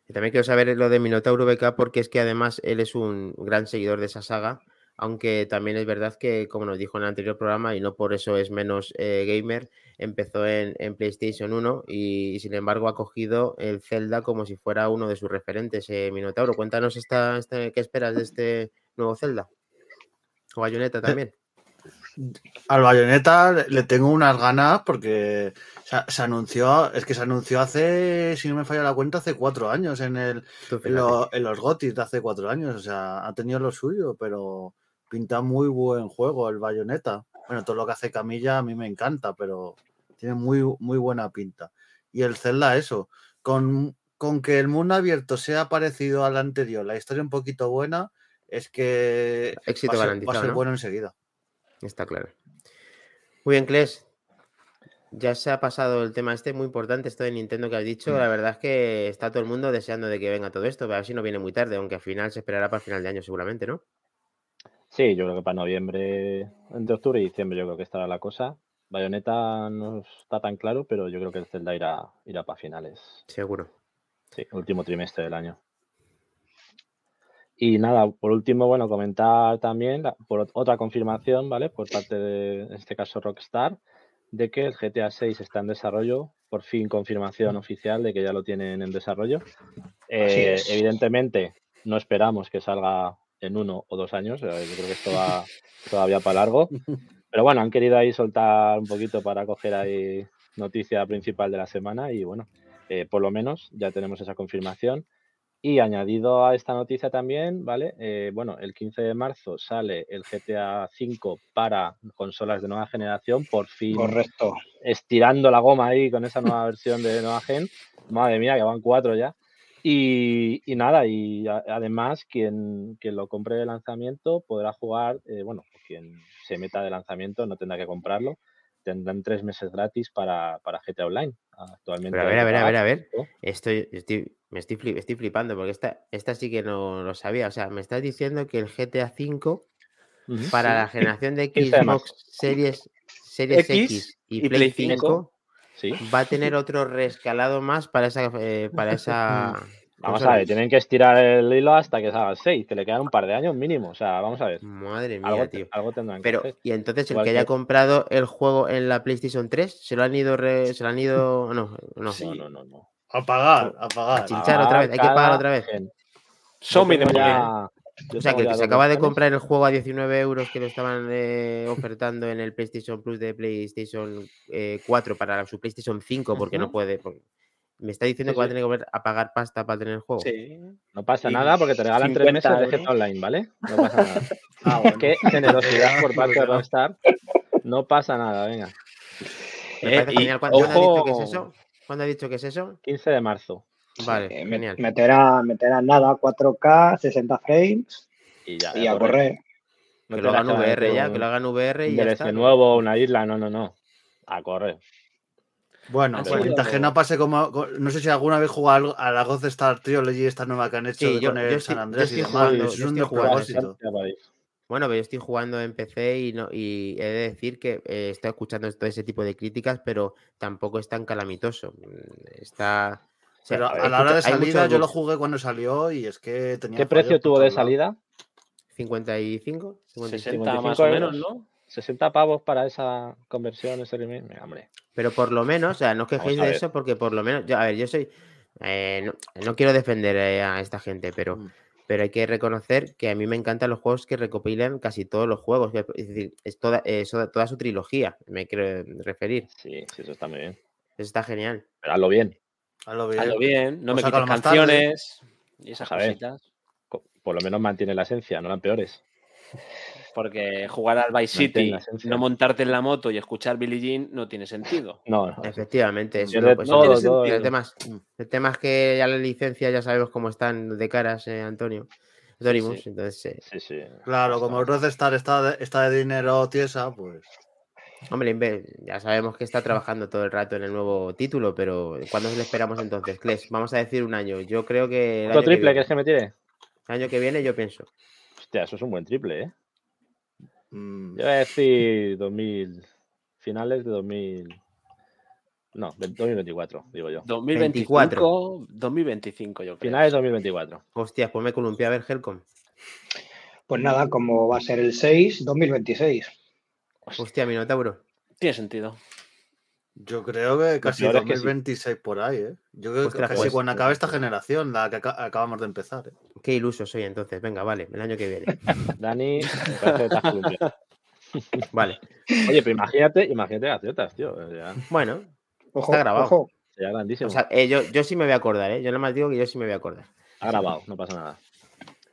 Y también quiero saber lo de Minotauro BK porque es que además él es un gran seguidor de esa saga, aunque también es verdad que, como nos dijo en el anterior programa, y no por eso es menos eh, gamer, empezó en, en PlayStation 1 y, sin embargo ha cogido el Zelda como si fuera uno de sus referentes. eh, Minotauro, cuéntanos esta, esta- qué esperas de este nuevo Zelda. O Bayonetta también. Al Bayonetta le- tengo unas ganas porque se, se anunció, es que se anunció hace, si no me falla la cuenta, hace cuatro años en el en, fíjate. lo- en los GOTYs de hace cuatro años. O sea, ha tenido lo suyo, pero pinta muy buen juego el Bayonetta. Bueno, todo lo que hace Camilla a mí me encanta, pero tiene muy, muy buena pinta. Y el Zelda, eso, con, con que el mundo abierto sea parecido al anterior, la historia un poquito buena, es que Éxito va a ser, va a garantizado, ser ¿no? bueno enseguida. Está claro. Muy bien, Kles. Ya se ha pasado el tema este, muy importante, esto de Nintendo que has dicho. La verdad es que está todo el mundo deseando de que venga todo esto, pero a ver si no viene muy tarde, aunque al final se esperará para final de año seguramente, ¿no? Sí, yo creo que para noviembre, entre octubre y diciembre, yo creo que estará la cosa. Bayonetta no está tan claro, pero yo creo que el Zelda irá, irá para finales. Seguro. Sí, último trimestre del año. Y nada, por último, bueno, comentar también la- por ot- otra confirmación, ¿vale? Por parte de, en este caso, Rockstar, de que el GTA 6 está en desarrollo. Por fin confirmación oficial de que ya lo tienen en desarrollo. Eh. Evidentemente, no esperamos que salga en uno o dos años. eh, Yo creo que esto va todavía para largo. Pero bueno, han querido ahí soltar un poquito para coger ahí noticia principal de la semana y bueno, eh, por lo menos ya tenemos esa confirmación. Y añadido a esta noticia también, ¿vale? Eh, bueno, el 15 de marzo sale el GTA V para consolas de nueva generación, por fin Correcto. estirando la goma ahí con esa nueva versión de nueva gen. Madre mía, que van cuatro ya. Y, y nada, y a- además quien, quien lo compre de lanzamiento podrá jugar, eh, bueno, quien se meta de lanzamiento no tendrá que comprarlo, tendrán tres meses gratis para, para GTA Online. Actualmente. Pero a ver, a ver, a ver, a ver. Estoy, estoy, me estoy, flip- estoy flipando porque esta, esta sí que no lo sabía. O sea, me estás diciendo que el GTA V para la generación de 15 de marzo. Xbox Series, Series X X y, y Play Play 5 Sí. va a tener otro rescalado más para esa, eh, para esa Vamos a ver, tienen que estirar el hilo hasta que salga el 6, que le quedan un par de años mínimo. O sea, vamos a ver. Madre mía, Algo, tío. algo tendrán que Pero, hacer. y entonces el Igual que haya que- comprado el juego en la PlayStation 3, ¿se lo han ido re- se lo han ido no, no. No, no, no, no. A pagar, a pagar. Chinchar otra vez, hay que pagar otra vez. Son ya- yo O sea, que el que se acaba de comprar el juego a 19 euros que lo estaban eh, ofertando en el PlayStation Plus de PlayStation eh, 4 para su PlayStation 5 porque no puede. porque- Me está diciendo Sí, que va a tener que volver a pagar pasta para tener el juego. Sí. No pasa Y nada porque te regalan tres 50 meses de. GTA Online, ¿vale? No pasa nada. Ah, bueno. Qué generosidad por parte de. Rockstar. No pasa nada, venga. Me Eh, parece y genial. ¿Cuándo, cuándo ha dicho que es ojo. eso? ¿Cuándo ha dicho que es eso? 15 de marzo. Vale, Eh, genial. meterá, meterá nada, 4K, 60 frames Y ya. y a correr. correr. No que lo hagan VR ya, que lo hagan VR y ya está. nuevo, una isla, no, no, no. A correr. Bueno, Han pues mientras que no pase como. co- No sé si alguna vez jugado a la Ghost Star Trilogy, esta nueva que han hecho Sí, de- yo- con el yo San Andrés y demás. jugando- es un despropósito. Bueno, pero yo estoy jugando en PC y, no, y he de decir que eh, estoy escuchando todo ese tipo de críticas, pero tampoco es tan calamitoso. Mm, Está. Pero a la hora de salida yo lo jugué cuando salió y es que tenía. ¿Qué precio tuvo de salida? 55, 55. 60 más 55 o menos. ¿no? 60 pavos para esa conversión, ese remake. Hombre. Pero por lo menos, o sea, no os quejéis de eso porque por lo menos, yo, a ver, yo soy, eh, no, no quiero defender eh, a esta gente, pero, Mm. pero hay que reconocer que a mí me encantan los juegos que recopilan casi todos los juegos, es decir, es toda, eh, toda su trilogía, me quiero referir. Sí, sí, eso está muy bien. Eso está genial. Pero hazlo bien. Hazlo bien. Hazlo bien, no O me quites canciones y esas cositas. Co- Por lo menos mantiene la esencia, no la empeores. Porque jugar al Vice City, no montarte en la moto y escuchar Billie Jean no tiene sentido. No, no. Efectivamente, eso no, pues, todo, el- todo, el, el- tema es, el tema es que ya la licencia ya sabemos cómo están de caras, eh, Antonio. Dorimus, sí. entonces, eh, Sí, sí. Claro, como el Rockstar está de, está de dinero tiesa, pues. Hombre, ya sabemos que está trabajando todo el rato en el nuevo título, pero ¿cuándo le esperamos entonces? Kles, vamos a decir un año. Yo creo que el ¿Otro año que triple viene, quieres que me tire? el año que viene yo pienso. Hostia, eso es un buen triple, ¿eh? mm, Yo voy a decir 2000. Finales de 2000. No, de 2024, digo yo. 2024, 2025 yo creo. Finales de 2024. Hostias, pues me columpié a ver Helcom. Pues nada, como va a ser el 6, 2026. Hostia, Minotauro. Tiene sentido. yo creo que casi peor es que sí. 2026 por ahí, ¿eh? Yo creo que casi pues, cuando acabe esta pues, generación, la que aca- acabamos de empezar. ¿eh? Qué iluso soy entonces. Venga, vale, el año que viene. Dani. Vale. Oye, pero imagínate, imagínate las ciertas, tío. Ya, Bueno, Ojo, Está grabado. ojo. sería grandísimo. o sea, eh, yo, yo sí me voy a acordar, ¿eh? Yo nada más digo que yo sí me voy a acordar. ha grabado, no pasa nada.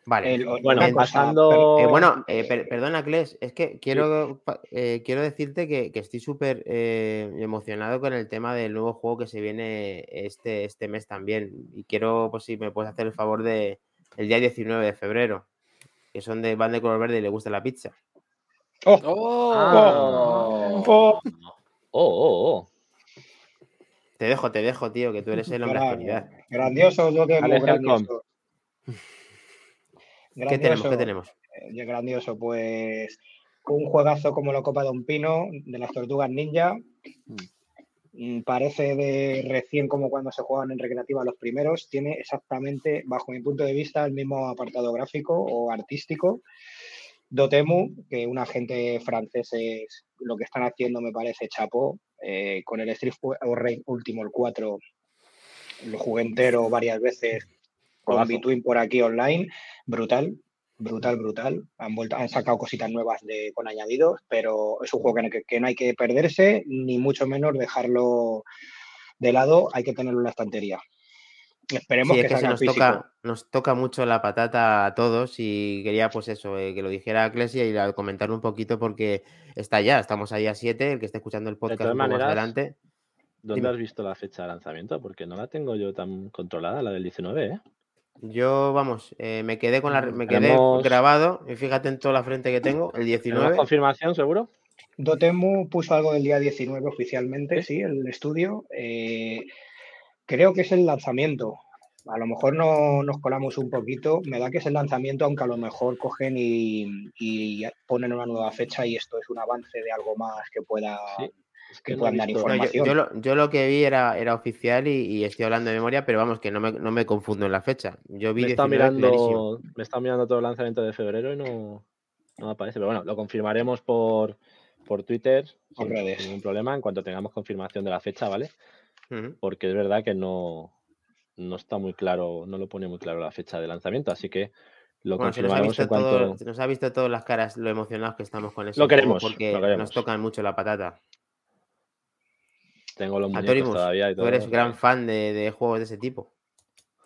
Vale. El- Bueno, cosa, pasando. Eh, bueno, eh, per- perdona, Kles, es que quiero, eh, quiero decirte que, que estoy súper eh, emocionado con el tema del nuevo juego que se viene este, este mes también. Y quiero, pues si me puedes hacer el favor de el día 19 de febrero, que son de van de color verde y le gusta la pizza. Oh, ¡Oh! oh. Oh, oh, oh. Te dejo, te dejo, tío, que tú eres el hombre de actualidad. Grandioso, yo que Alex grandioso. ¿Qué tenemos? ¿Qué tenemos? Eh, grandioso, pues un juegazo como la Copa de un Pino de las Tortugas Ninja. Mm, Parece de recién como cuando se juegan en recreativa los primeros. Tiene exactamente, bajo mi punto de vista, el mismo apartado gráfico o artístico. Dotemu, que una gente franceses lo que están haciendo me parece chapó. eh, con el Street Fighter último, el 4, lo jugué entero varias veces con. Between por aquí online. Brutal, brutal, brutal. Han, vuelto, han sacado cositas nuevas de, con añadidos, pero es un juego que, no- que- que no hay que perderse, ni mucho menos dejarlo de lado, hay que tenerlo en la estantería. Esperemos Sí, que, es que se salga nos físico. toca, nos toca mucho la patata a todos y quería pues eso, eh, que lo dijera Clesia y la- comentar un poquito porque está ya, estamos ahí a 7, el que esté escuchando el podcast todas un poco más adelante. ¿Dónde Dime. has visto la fecha de lanzamiento? Porque no la tengo yo tan controlada, la del 19, ¿eh? Yo, vamos, eh, me quedé con la, me quedé Tenemos- grabado y fíjate en toda la frente que tengo, el ¿Tenemos 19. confirmación, seguro? Dotemu puso algo del día 19 oficialmente, sí, el estudio. Eh, creo que es el lanzamiento. a lo mejor no nos colamos un poquito. Me da que es el lanzamiento, aunque a lo mejor cogen y, y ponen una nueva fecha y esto es un avance de algo más que pueda que, puedan dar información. yo, lo, que vi era, era oficial y, estoy hablando de memoria, pero vamos, que no me, no me confundo en la fecha. Yo vi me está mirando, me está mirando todo el lanzamiento de febrero y no, no aparece. Pero bueno, lo confirmaremos por, por Twitter sin, ningún problema en cuanto tengamos confirmación de la fecha, ¿vale? Porque es verdad que no, no está muy claro, no lo pone muy claro la fecha de lanzamiento, así que lo confirmaremos en cuanto... nos ha visto todas las caras lo emocionados que estamos con eso. Lo queremos. Porque nos tocan mucho la patata. Tengo los muñecos todavía y todo. Tú eres gran fan de, juegos de ese tipo.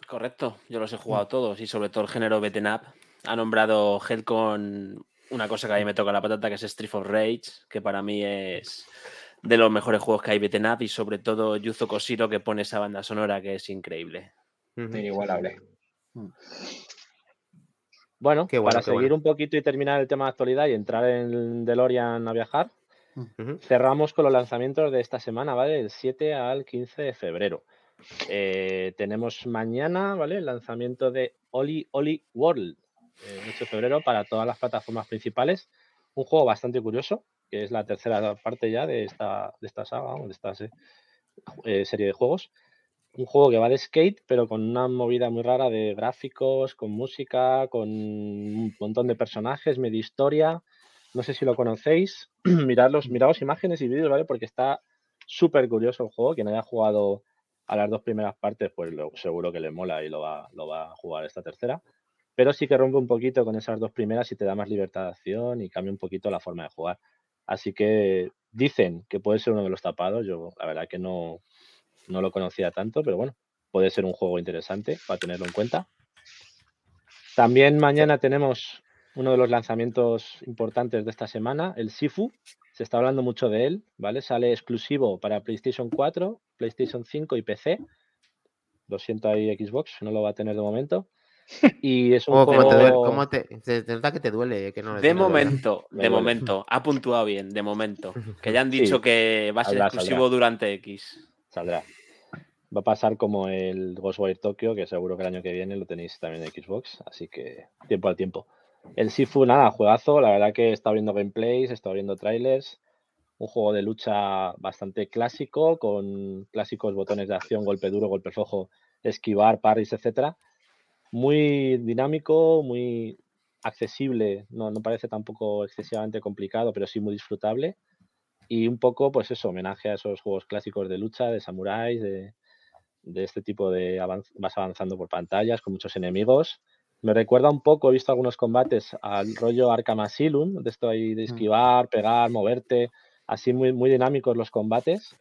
Correcto, yo los he jugado todos y sobre todo el género beaten up. Ha nombrado Hell con una cosa que a mí me toca la patata, que es Street of Rage, que para mí es de los mejores juegos que hay beaten up y sobre todo Yuzo Koshiro que pone esa banda sonora que es increíble. Inigualable. Mm. Bueno, para seguir un poquito y terminar el tema de actualidad y entrar en DeLorean a viajar, Cerramos con los lanzamientos de esta semana, ¿vale? Del 7 al 15 de febrero. Eh, tenemos mañana, ¿vale? El lanzamiento de Oli Oli World, el 8 de febrero, para todas las plataformas principales. Un juego bastante curioso, que es la tercera parte ya de esta, de esta saga, de esta eh, serie de juegos. Un juego que va de skate, pero con una movida muy rara de gráficos, con música, con un montón de personajes, media historia. No sé si lo conocéis. Miradlos, miraos imágenes y vídeos, ¿vale? Porque está súper curioso el juego. Quien haya jugado a las dos primeras partes, pues seguro que le mola y lo va, lo va a jugar esta tercera. Pero sí que rompe un poquito con esas dos primeras y te da más libertad de acción y cambia un poquito la forma de jugar. Así que dicen que puede ser uno de los tapados. Yo la verdad que no, no lo conocía tanto, pero bueno, puede ser un juego interesante para tenerlo en cuenta. También mañana tenemos uno de los lanzamientos importantes de esta semana, el Sifu. Se está hablando mucho de él, ¿vale? Sale exclusivo para PlayStation 4, PlayStation 5 y PC. Lo siento ahí Xbox, no lo va a tener de momento. Y es un oh, juego... ¿cómo te, nota que te duele? Que no de momento, de momento. Ha puntuado bien, de momento. Que ya han dicho que va a ser exclusivo durante X. Saldrá. Va a pasar como el Ghostwire Tokyo, que seguro que el año que viene lo tenéis también en Xbox. Así que tiempo al tiempo. El Sifu, nada, juegazo. La verdad que he estado viendo gameplays, he estado viendo trailers. Un juego de lucha bastante clásico, con clásicos botones de acción, golpe duro, golpe flojo, esquivar, parries, etcétera. Muy dinámico, muy accesible. No, no parece tampoco excesivamente complicado, pero sí muy disfrutable. Y un poco, pues eso, homenaje a esos juegos clásicos de lucha, de samuráis, de, este tipo de vas avanzando por pantallas con muchos enemigos me recuerda un poco, he visto algunos combates al rollo Arkham Asylum, de esto ahí de mm. esquivar, pegar, moverte, así muy, muy dinámicos los combates.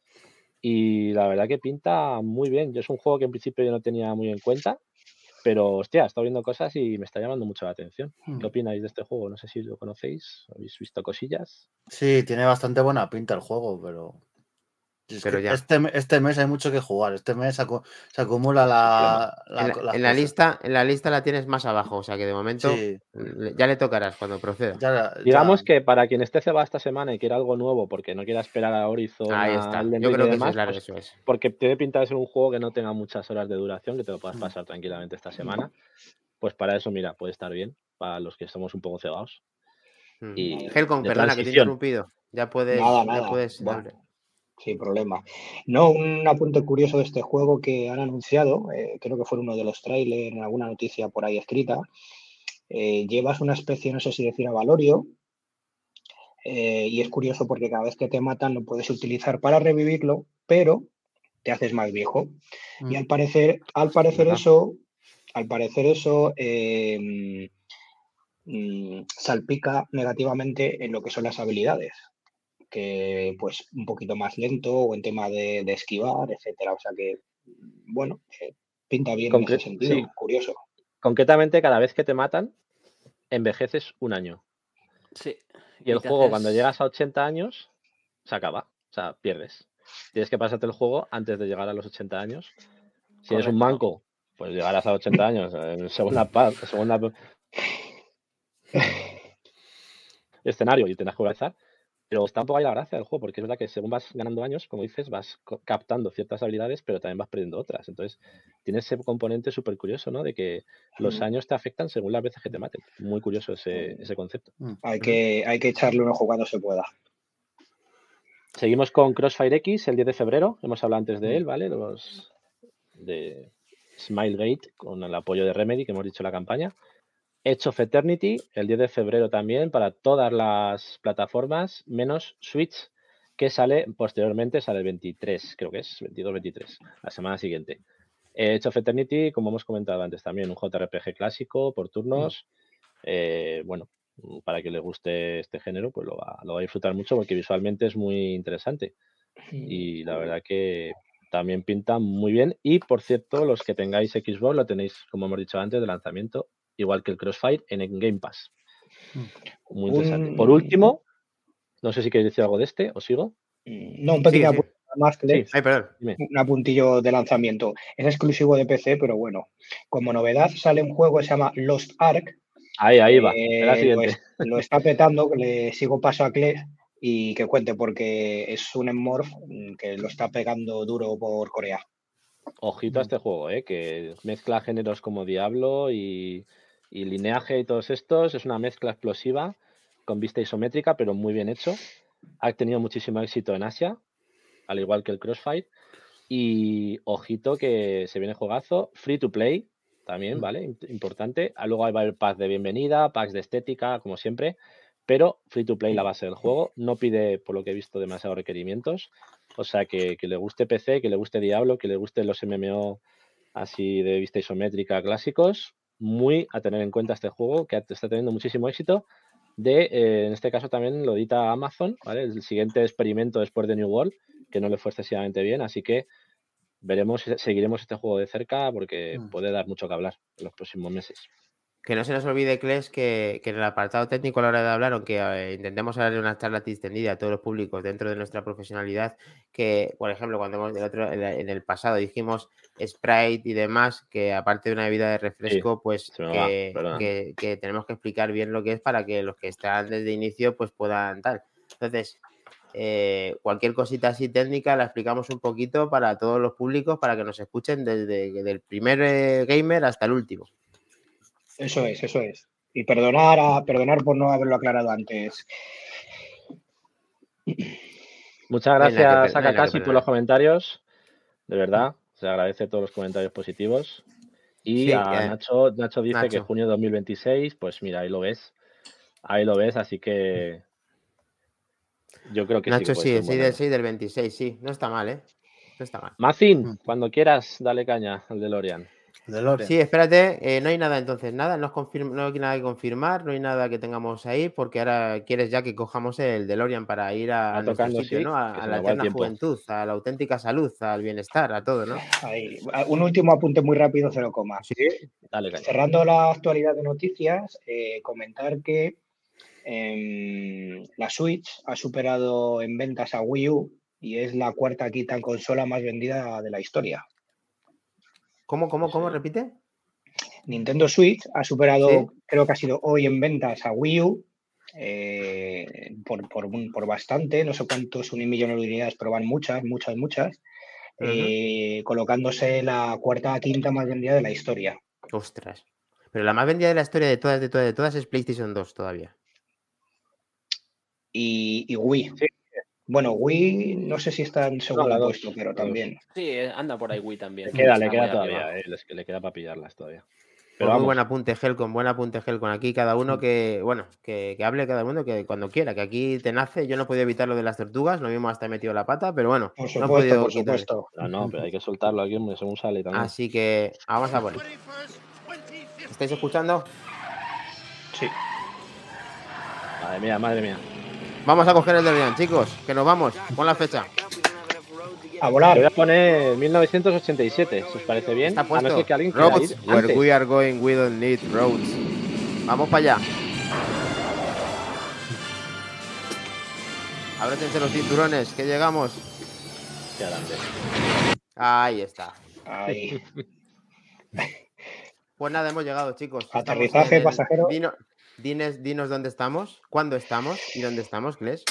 Y la verdad que pinta muy bien. Yo es un juego que en principio yo no tenía muy en cuenta, pero hostia, he estado viendo cosas y me está llamando mucho la atención. ¿Qué mm. opináis de este juego? No sé si lo conocéis, habéis visto cosillas. Sí, tiene bastante buena pinta el juego, pero pero ya. Este, este, mes hay mucho que jugar. Este mes se, acumula la. en, la, lista, en la lista la tienes más abajo, o sea que de momento ya le tocarás cuando proceda. Digamos que para quien esté cebado esta semana y quiera algo nuevo, porque no quiera esperar a Horizon, Ahí está. Yo creo que claro, pues, eso es. Porque tiene pinta de ser un juego que no tenga muchas horas de duración, que te lo puedas mm. pasar tranquilamente esta semana. Pues para eso, mira, puede estar bien, para los que estamos un poco cebados. Mm. Y Helcom, perdona que te he interrumpido. Ya puedes. Ya puedes sin problema. No, un apunte curioso de este juego que han anunciado, eh, creo que fue uno de los trailers, en alguna noticia por ahí escrita. Eh, llevas una especie, no sé si decir a Valorio, eh, y es curioso porque cada vez que te matan lo puedes utilizar para revivirlo, pero te haces más viejo. Y al mm. parecer, al parecer eso, al parecer eso em, mm, salpica negativamente en lo que son las habilidades que pues un poquito más lento o en tema de, esquivar, etcétera. O sea que, bueno, eh, pinta bien en ese sentido, curioso. Concretamente, cada vez que te matan, envejeces un año. Sí. Y, el juego, cuando llegas a 80 años, se acaba. O sea, pierdes. Tienes que pasarte el juego antes de llegar a los 80 años. Si eres un manco, pues llegarás a 80 años. En segunda, segunda escenario y tendrás que comenzar Pero está un poco ahí la gracia del juego, porque es verdad que según vas ganando años, como dices, vas captando ciertas habilidades, pero también vas perdiendo otras. Entonces, tiene ese componente súper curioso, ¿no? De que los años te afectan según las veces que te maten. Muy curioso ese, ese concepto. Mm. Hay que, hay que echarle un ojo cuando se pueda. Seguimos con Crossfire X el 10 de febrero. Hemos hablado antes de él, ¿vale? Los de Smilegate con el apoyo de Remedy que hemos dicho en la campaña. Edge of Eternity el 10 de febrero también para todas las plataformas menos Switch que sale posteriormente, sale el 23, creo que es 22-23, la semana siguiente. Edge of Eternity, como hemos comentado antes también, un JRPG clásico por turnos. Eh, bueno, para que le guste este género, pues lo va, lo va a disfrutar mucho porque visualmente es muy interesante. Y la verdad que también pinta muy bien. Y por cierto, los que tengáis Xbox lo tenéis, como hemos dicho antes, de lanzamiento, igual que el Crossfire, en el Game Pass. Mm. Muy interesante. Por último, no sé si queréis decir algo de este, ¿os sigo? Mm, no, un pequeño más que un apuntillo de lanzamiento. Es exclusivo de PC, pero bueno, como novedad sale un juego que se llama Lost Ark. Ahí, ahí va. Eh, pues, lo está petando, le sigo paso a Claire y que cuente porque es un Morph que lo está pegando duro por Corea. Ojito a este juego, ¿eh? que mezcla géneros como Diablo y, y lineaje y todos estos. Es una mezcla explosiva con vista isométrica, pero muy bien hecho. Ha tenido muchísimo éxito en Asia, al igual que el Crossfire. Y ojito que se viene juegazo, free to play también, ¿vale? Importante. Ah, luego va a haber packs de bienvenida, packs de estética, como siempre pero free to play la base del juego. No pide, por lo que he visto, demasiados requerimientos. O sea, que, le guste PC, que le guste Diablo, que le guste los MMO así de vista isométrica clásicos. Muy a tener en cuenta este juego, que está teniendo muchísimo éxito. De, eh, en este caso también lo edita Amazon, ¿vale? El siguiente experimento después de New World, que no le fue excesivamente bien, así que veremos, seguiremos este juego de cerca porque mm. puede dar mucho que hablar en los próximos meses. Que no se nos olvide, Kles, que, que en el apartado técnico a la hora de hablar, aunque eh, intentemos darle una charla distendida a todos los públicos dentro de nuestra profesionalidad, que, por ejemplo, cuando hemos, otro, en el pasado dijimos Sprite y demás, que aparte de una bebida de refresco, pues que, que, tenemos que explicar bien lo que es para que los que están desde inicio pues puedan tal. Entonces, eh, cualquier cosita así técnica la explicamos un poquito para todos los públicos, para que nos escuchen desde, el primer eh, gamer hasta el último. Eso es, eso es. Y perdonar, a, perdonar por no haberlo aclarado antes. Muchas gracias a Kakasi por los comentarios. De verdad, se agradece todos los comentarios positivos. Y a Nacho, Nacho dice que junio de 2026, pues mira, ahí lo ves. Ahí lo ves, así que yo creo que Nacho, sí. sí, sí, sí, del 26, sí. No está mal, ¿eh? No está mal. Macin, mm. cuando quieras, dale caña al de Sí, espérate, eh, no hay nada entonces, nada, no, no hay nada que confirmar, no hay nada que tengamos ahí, porque ahora quieres ya que cojamos el DeLorean para ir a, nuestro sitio, ¿no? A, la eterna juventud, a la auténtica salud, al bienestar, a todo, ¿no? Un último apunte muy rápido, cero coma. Sí, Cerrando la actualidad de noticias, eh, comentar que em, la Switch ha superado en ventas a Wii U y es la cuarta quita en consola más vendida de la historia. ¿Cómo, cómo, cómo? ¿Repite? Nintendo Switch ha superado, creo que ha sido hoy en ventas a Wii U eh, por, bastante, no sé cuántos millones de unidades, pero van muchas, muchas, muchas, eh, colocándose la cuarta a quinta más vendida de la historia. Ostras. Pero la más vendida de la historia de todas, de todas, de todas es PlayStation 2 todavía. Y, y Wii. Sí. Bueno, Wii no sé si está en segundo puesto, pero también. Sí, eh, anda por ahí Wii también. Le queda, le queda todavía, eh, le queda para pillarlas todavía. Pero muy buen apunte, Helcon, buen apunte, Helcon. Aquí cada uno que, bueno, que, hable cada uno que cuando quiera, que aquí te nace. Yo no podía evitar lo de las tortugas, lo mismo hasta he metido la pata, pero bueno, por supuesto, no he podido por supuesto. No, no, pero hay que soltarlo aquí, según sale también. Así que vamos a poner. ¿Estáis escuchando? Sí. Madre mía, madre mía. Vamos a coger el DeLorean, chicos, que nos vamos. Pon la fecha. A volar. Voy a poner 1987, si os parece bien. Está puesto. A no ser que alguien roads, where we are going, we don't need roads. Vamos para allá. Ábretense los cinturones, que llegamos. Qué grande. Ahí está. Ahí. Pues nada, hemos llegado, chicos. Aterrizaje, pasajero. Dinos, dinos dónde estamos, cuándo estamos y dónde estamos, Kles.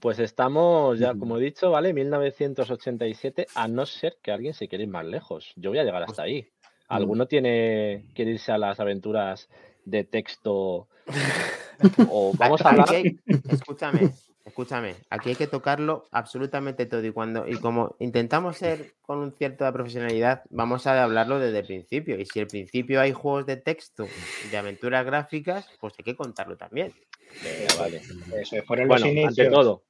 Pues estamos ya, como he dicho, ¿vale? 1987, a no ser que alguien se quiera ir más lejos. Yo voy a llegar hasta ahí. ¿Alguno tiene quiere irse a las aventuras de texto? o vamos a hablar. Escúchame, escúchame. Aquí hay que tocarlo absolutamente todo. Y cuando, y como intentamos ser con un cierto de profesionalidad, vamos a hablarlo desde el principio. Y si al principio hay juegos de texto de aventuras gráficas, pues hay que contarlo también. vale. Eso, fueron bueno, ante todo,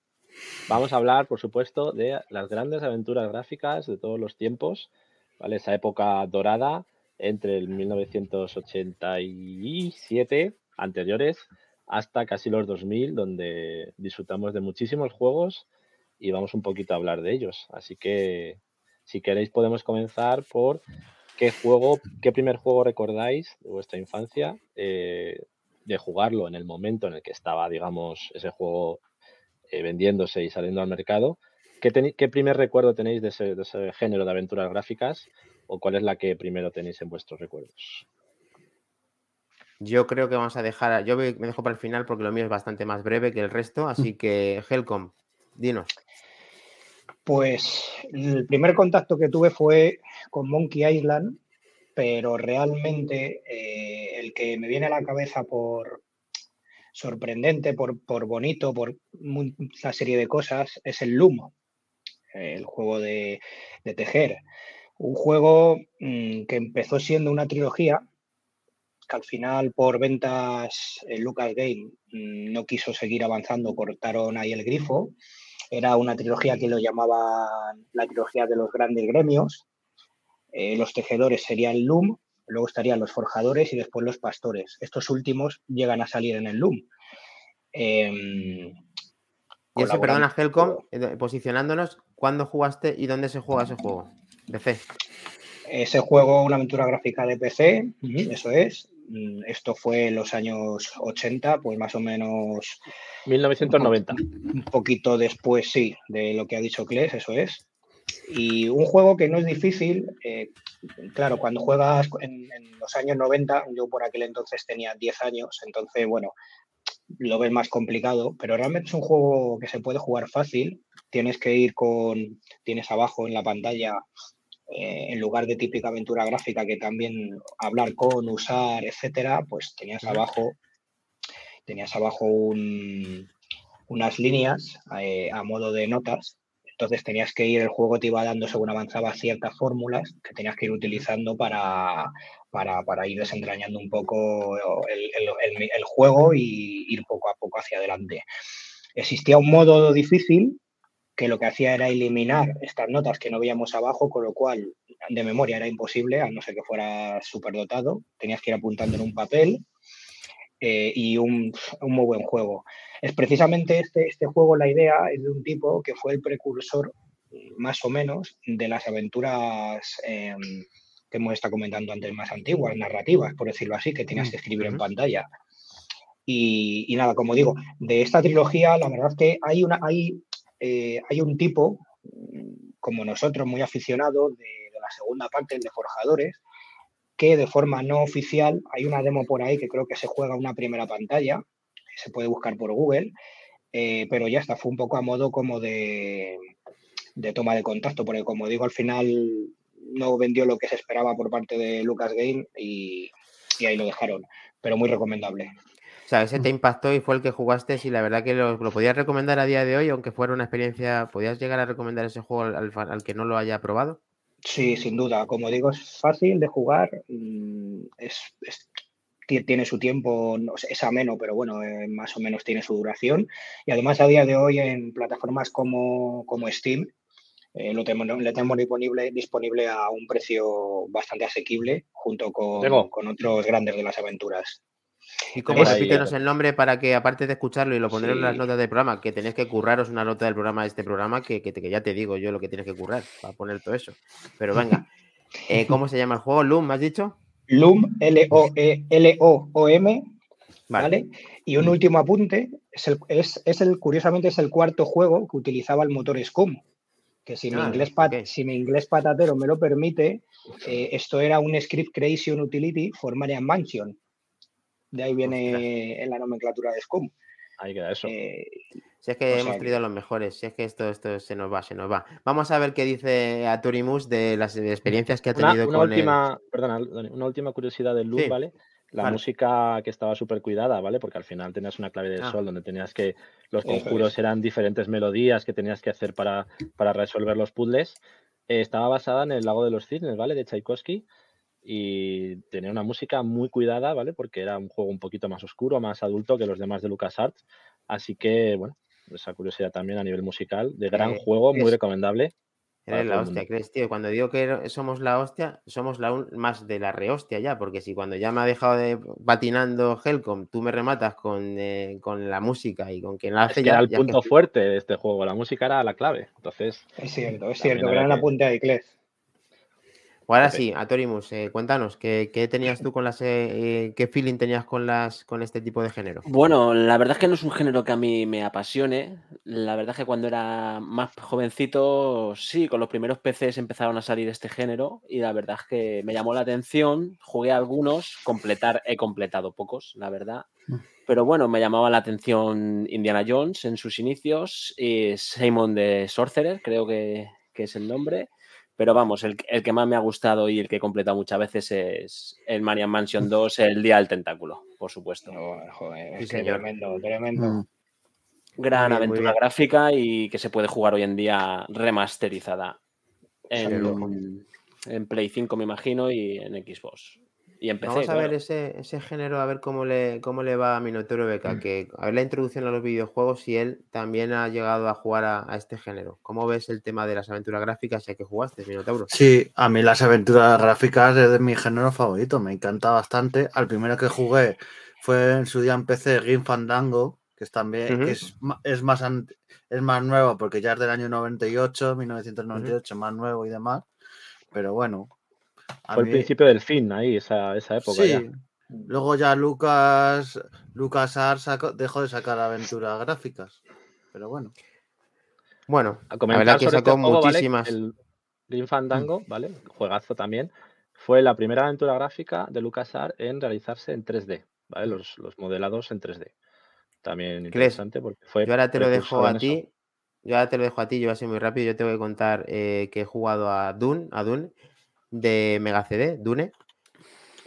vamos a hablar, por supuesto, de las grandes aventuras gráficas de todos los tiempos ¿vale? Esa época dorada entre el 1987 anteriores hasta casi los 2000, donde disfrutamos de muchísimos juegos y vamos un poquito a hablar de ellos. Así que, si queréis, podemos comenzar por qué juego, qué primer juego recordáis de vuestra infancia, eh, de jugarlo en el momento en el que estaba, digamos, ese juego eh, vendiéndose y saliendo al mercado ¿Qué, primer recuerdo tenéis de ese, género de aventuras gráficas o cuál es la que primero tenéis en vuestros recuerdos? Yo creo que vamos a dejar, yo me dejo para el final porque lo mío es bastante más breve que el resto, así mm. que Helcom, dinos. Pues el primer contacto que tuve fue con Monkey Island, pero realmente eh, el que me viene a la cabeza por, sorprendente, por, bonito, por una serie de cosas, es el Lumo, el juego de, tejer. Un juego mm, que empezó siendo una trilogía, que al final por ventas en Lucas Game mm, no quiso seguir avanzando, cortaron ahí el grifo. Era una trilogía que lo llamaban la trilogía de los grandes gremios. Eh, los tejedores serían Loom, luego estarían los forjadores y después los pastores. Estos últimos llegan a salir en el Loom. Eh, y ese, perdona, Helcom, eh, posicionándonos, ¿cuándo jugaste y dónde se juega ese juego? PC. Ese juego, una aventura gráfica de PC, eso es. Mm, esto fue en los años 80, pues más o menos. 1990. Un poquito después, sí, de lo que ha dicho Kles, eso es. Y un juego que no es difícil, eh, claro, cuando juegas en, en, los años 90, yo por aquel entonces tenía 10 años, entonces, bueno, lo ves más complicado, pero realmente es un juego que se puede jugar fácil. Tienes que ir con, tienes abajo en la pantalla, eh, en lugar de típica aventura gráfica que también hablar con, usar, etcétera, pues tenías abajo, tenías abajo unas líneas eh, a modo de notas entonces tenías que ir, el juego te iba dando según avanzaba ciertas fórmulas que tenías que ir utilizando para, para, ir desentrañando un poco el, juego y ir poco a poco hacia adelante. Existía un modo difícil que lo que hacía era eliminar estas notas que no veíamos abajo, con lo cual de memoria era imposible, a no ser que fuera dotado. Tenías que ir apuntando en un papel eh, y un, un, muy buen juego. Es precisamente este, este juego, la idea es de un tipo que fue el precursor, más o menos, de las aventuras em, que hemos estado comentando antes, más antiguas, narrativas, por decirlo así, que tenías que escribir en pantalla. Y, nada, como digo, de esta trilogía, la verdad es que hay, una, hay, eh, hay un tipo, como nosotros, muy aficionado de, de la segunda parte, de Forjadores, que de forma no oficial hay una demo por ahí que creo que se juega una primera pantalla, se puede buscar por Google, eh, pero ya está, fue un poco a modo como de, toma de contacto, porque como digo, al final no vendió lo que se esperaba por parte de Lucas Game y, ahí lo dejaron, pero muy recomendable. O sea, ese te impactó y fue el que jugaste y la verdad que lo, podías recomendar a día de hoy, aunque fuera una experiencia, ¿podías llegar a recomendar ese juego al que no lo haya probado? Sí, sin duda. Como digo, es fácil de jugar, mm, tiene su tiempo, es ameno, pero bueno, eh, más o menos tiene su duración. Y además a día de hoy en plataformas como, como Steam eh, lo tenemos, le tenemos disponible, disponible a un precio bastante asequible junto con, con otros grandes de las aventuras. ¿Y cómo repítenos el nombre para que, aparte de escucharlo y lo pondré en las notas del programa, que tenéis que curraros una nota del programa de este programa, que, que, ya te digo yo lo que tienes que currar para poner todo eso. Pero venga, eh, ¿cómo se llama el juego? ¿Loom, me has dicho? Loom, L-O-O-M, e vale. Y un último apunte, es el, es, el, curiosamente es el cuarto juego que utilizaba el motor Scum, que si mi, ah, inglés, si mi inglés patatero me lo permite, eh, esto era un Script Creation Utility for Marian Mansion de ahí viene en la nomenclatura de SCUM. Ahí queda eso. Eh, Si es que O hemos a los mejores, si es que esto, esto se nos va, se nos va. Vamos a ver qué dice Aturimus de las experiencias que ha Una, tenido una con el- última, perdona, Dani, una última curiosidad del Sí, ¿vale? La vale. música que estaba súper cuidada, ¿vale? Porque al final tenías una clave del Ah. sol donde tenías que. Los conjuros es. eran diferentes melodías que tenías que hacer para, para resolver los puzzles. Eh, estaba basada en el Lago de los Cisnes, ¿vale? De Tchaikovsky. Y tenía una música muy cuidada, ¿vale? Porque era un juego un poquito más oscuro, más adulto que los demás de LucasArts. Así que, bueno, esa curiosidad también a nivel musical. De gran Eh, juego, muy recomendable. Eres la hostia. ¿crees, tío? Cuando digo que somos la hostia, somos la un- más de la rehostia ya, porque si cuando ya me ha dejado de patinando Helcom, tú me rematas con, eh, con la música y con quien la Es hace que ya, era el ya es que- punto fuerte de este juego. La música era la clave. Entonces, Es cierto, es cierto. Gran que- apunte a Iclef. Ahora sí, Atorimus, eh, cuéntanos, ¿qué, qué tenías tú con las, eh, qué feeling tenías con las, con este tipo de género? Bueno, la verdad es que no es un género que a mí me apasione. La verdad es que cuando era más jovencito, sí, con los primeros PCs empezaron a salir este género y la verdad es que me llamó la atención. Jugué algunos, completar, he completado pocos, la verdad. Pero bueno, me llamaba la atención Indiana Jones en sus inicios y Simon de Sorcerer, creo que, que es el nombre. Pero vamos, el, el que más me ha gustado y el que he completado muchas veces es el Marian Mansion 2, el Día del Tentáculo, por supuesto. No, joder, Sí, señor. tremendo, tremendo. Mm. Gran bien, aventura gráfica y que se puede jugar hoy en día remasterizada en, en Play 5, me imagino, y en Xbox. Y. Vamos a claro. ver ese, ese género, a ver cómo le, cómo le va a Minotauro Beca, que a ver la introducción a los videojuegos y él también ha llegado a jugar a, a este género. ¿Cómo ves el tema de las aventuras gráficas ya que jugaste, Minotauro? Sí, a mí las aventuras gráficas es de mi género favorito, me encanta bastante. Al primero que jugué fue en su día en PC Game Fandango, que es también que es, es más es más nuevo porque ya es del año 98, 1998, más nuevo y demás. Pero bueno, fue el principio del fin ahí, esa, esa época sí. ya. Luego ya Lucas Lucas sacó- dejó de sacar aventuras gráficas. Pero bueno. Bueno, A la comentar verdad que sacó este juego, ¿vale? muchísimas. El Grim Fandango, ¿vale? Juegazo también. Fue la primera aventura gráfica de LucasArts en realizarse en 3D, ¿vale? Los, los modelados en 3D. También interesante porque fue Yo ahora te lo dejo a en eso. ti. Yo ahora te lo dejo a ti, yo voy a ser muy rápido. Yo te voy a contar eh, que he jugado a Dune, a Dune de Mega CD, Dune.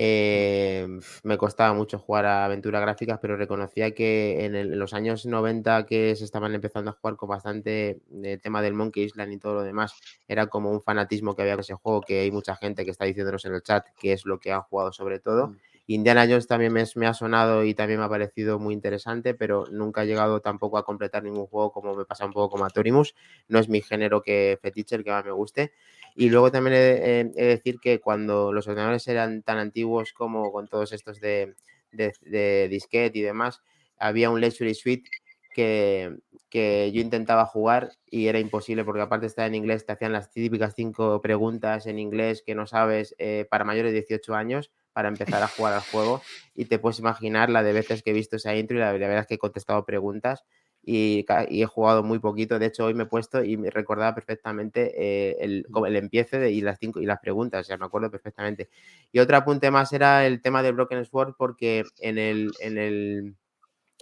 Eh, me costaba mucho jugar a aventuras gráficas, pero reconocía que en, los años 90 que se estaban empezando a jugar con bastante eh, tema del Monkey Island y todo lo demás, era como un fanatismo que había con ese juego, que hay mucha gente que está diciéndonos en el chat que es lo que han jugado sobre todo. Mm. Indiana Jones también me, me ha sonado y también me ha parecido muy interesante, pero nunca he llegado tampoco a completar ningún juego como me pasa un poco como a Torimus. No es mi género que fetiche, el que más me guste. Y luego también he, he- he de decir que cuando los ordenadores eran tan antiguos como con todos estos de, de, de disquete y demás, había un Leisure Suite que, que yo intentaba jugar y era imposible porque aparte estaba en inglés, te hacían las típicas cinco preguntas en inglés que no sabes eh, para mayores de 18 años para empezar a jugar al juego y te puedes imaginar la de veces que he visto esa intro y la, la verdad es que he contestado preguntas y, he jugado muy poquito. De hecho, hoy me he puesto y me recordaba perfectamente eh, el, el empiece de, y, las cinco, y las preguntas, o sea, me acuerdo perfectamente. Y otro apunte más era el tema de Broken Sword porque en el, en el,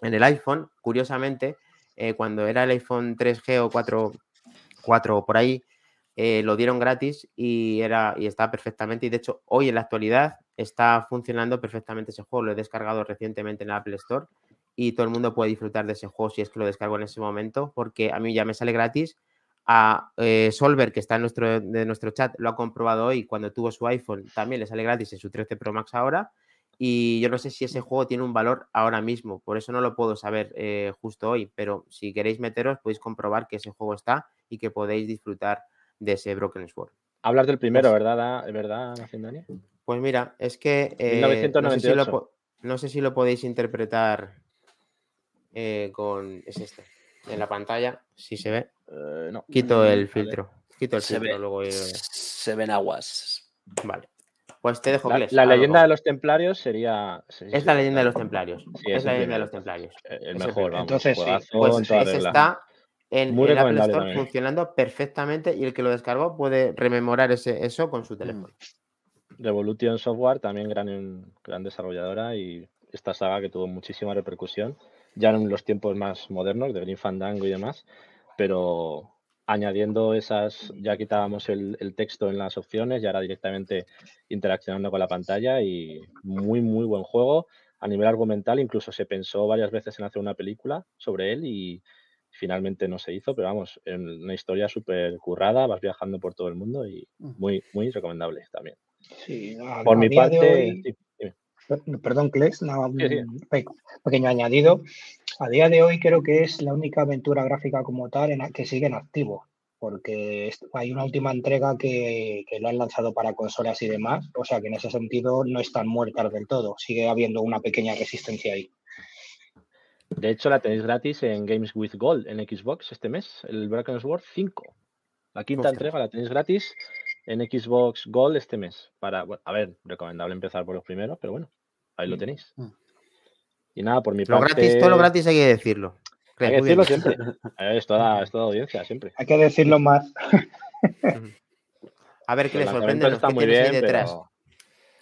en el iPhone, curiosamente, eh, cuando era el iPhone 3G o 4, 4 o por ahí, eh, lo dieron gratis y, era, y está perfectamente. Y de hecho, hoy en la actualidad está funcionando perfectamente ese juego. Lo he descargado recientemente en la Apple Store y todo el mundo puede disfrutar de ese juego si es que lo descargo en ese momento, porque a mí ya me sale gratis. A eh, Solver, que está en nuestro, de nuestro chat, lo ha comprobado hoy cuando tuvo su iPhone, también le sale gratis en su 13 Pro Max ahora. Y yo no sé si ese juego tiene un valor ahora mismo, por eso no lo puedo saber eh, justo hoy, pero si queréis meteros podéis comprobar que ese juego está y que podéis disfrutar de ese Broken Sword. Hablas del primero, Pues- ¿verdad, ¿verdad? Pues mira, es que eh, no, sé si 1998. lo, po- no sé si lo podéis interpretar eh, con... Es este, en la pantalla, si se ve. Eh, no. Quito el vale. filtro. Quito el Se filtro, ve. luego... Se ven aguas. Vale. Pues te dejo La, la leyenda de los templarios sería. sí, sí, Es la sí, leyenda de los templarios. Sí, es la leyenda de los templarios. El mejor, vamos. Entonces sí. Pues ese regla. está en, en Apple Store también. funcionando perfectamente y el que lo descargó puede rememorar ese, eso con su teléfono. Revolution Software, también gran, gran desarrolladora y esta saga que tuvo muchísima repercusión. ya en los tiempos más modernos de Green Fandango y demás, pero añadiendo esas, ya quitábamos el, texto en las opciones y ahora directamente interaccionando con la pantalla y muy, muy buen juego. A nivel argumental, incluso se pensó varias veces en hacer una película sobre él y finalmente no se hizo, pero vamos, en una historia súper currada, vas viajando por todo el mundo y muy, muy recomendable también. Sí, por mi parte, perdón, Kles, un pequeño añadido. A día de hoy creo que es la única aventura gráfica como tal en que sigue en activo, porque hay una última entrega que, lo han lanzado para consolas y demás, o sea que en ese sentido no están muertas del todo, sigue habiendo una pequeña resistencia ahí. De hecho, la tenéis gratis en Games with Gold en Xbox este mes, el Broken Sword 5. La quinta entrega la tenéis gratis en Xbox Gold este mes. Para, a ver, recomendable empezar por los primeros, pero bueno, ahí lo mm. tenéis. Mm. Y nada, por mi lo parte. Gratis, todo lo gratis hay que decirlo. Hay que decirlo siempre. Es toda, es toda audiencia, siempre. Hay que decirlo más. a ver, ¿qué le sorprende? ¿Qué tienes ahí detrás?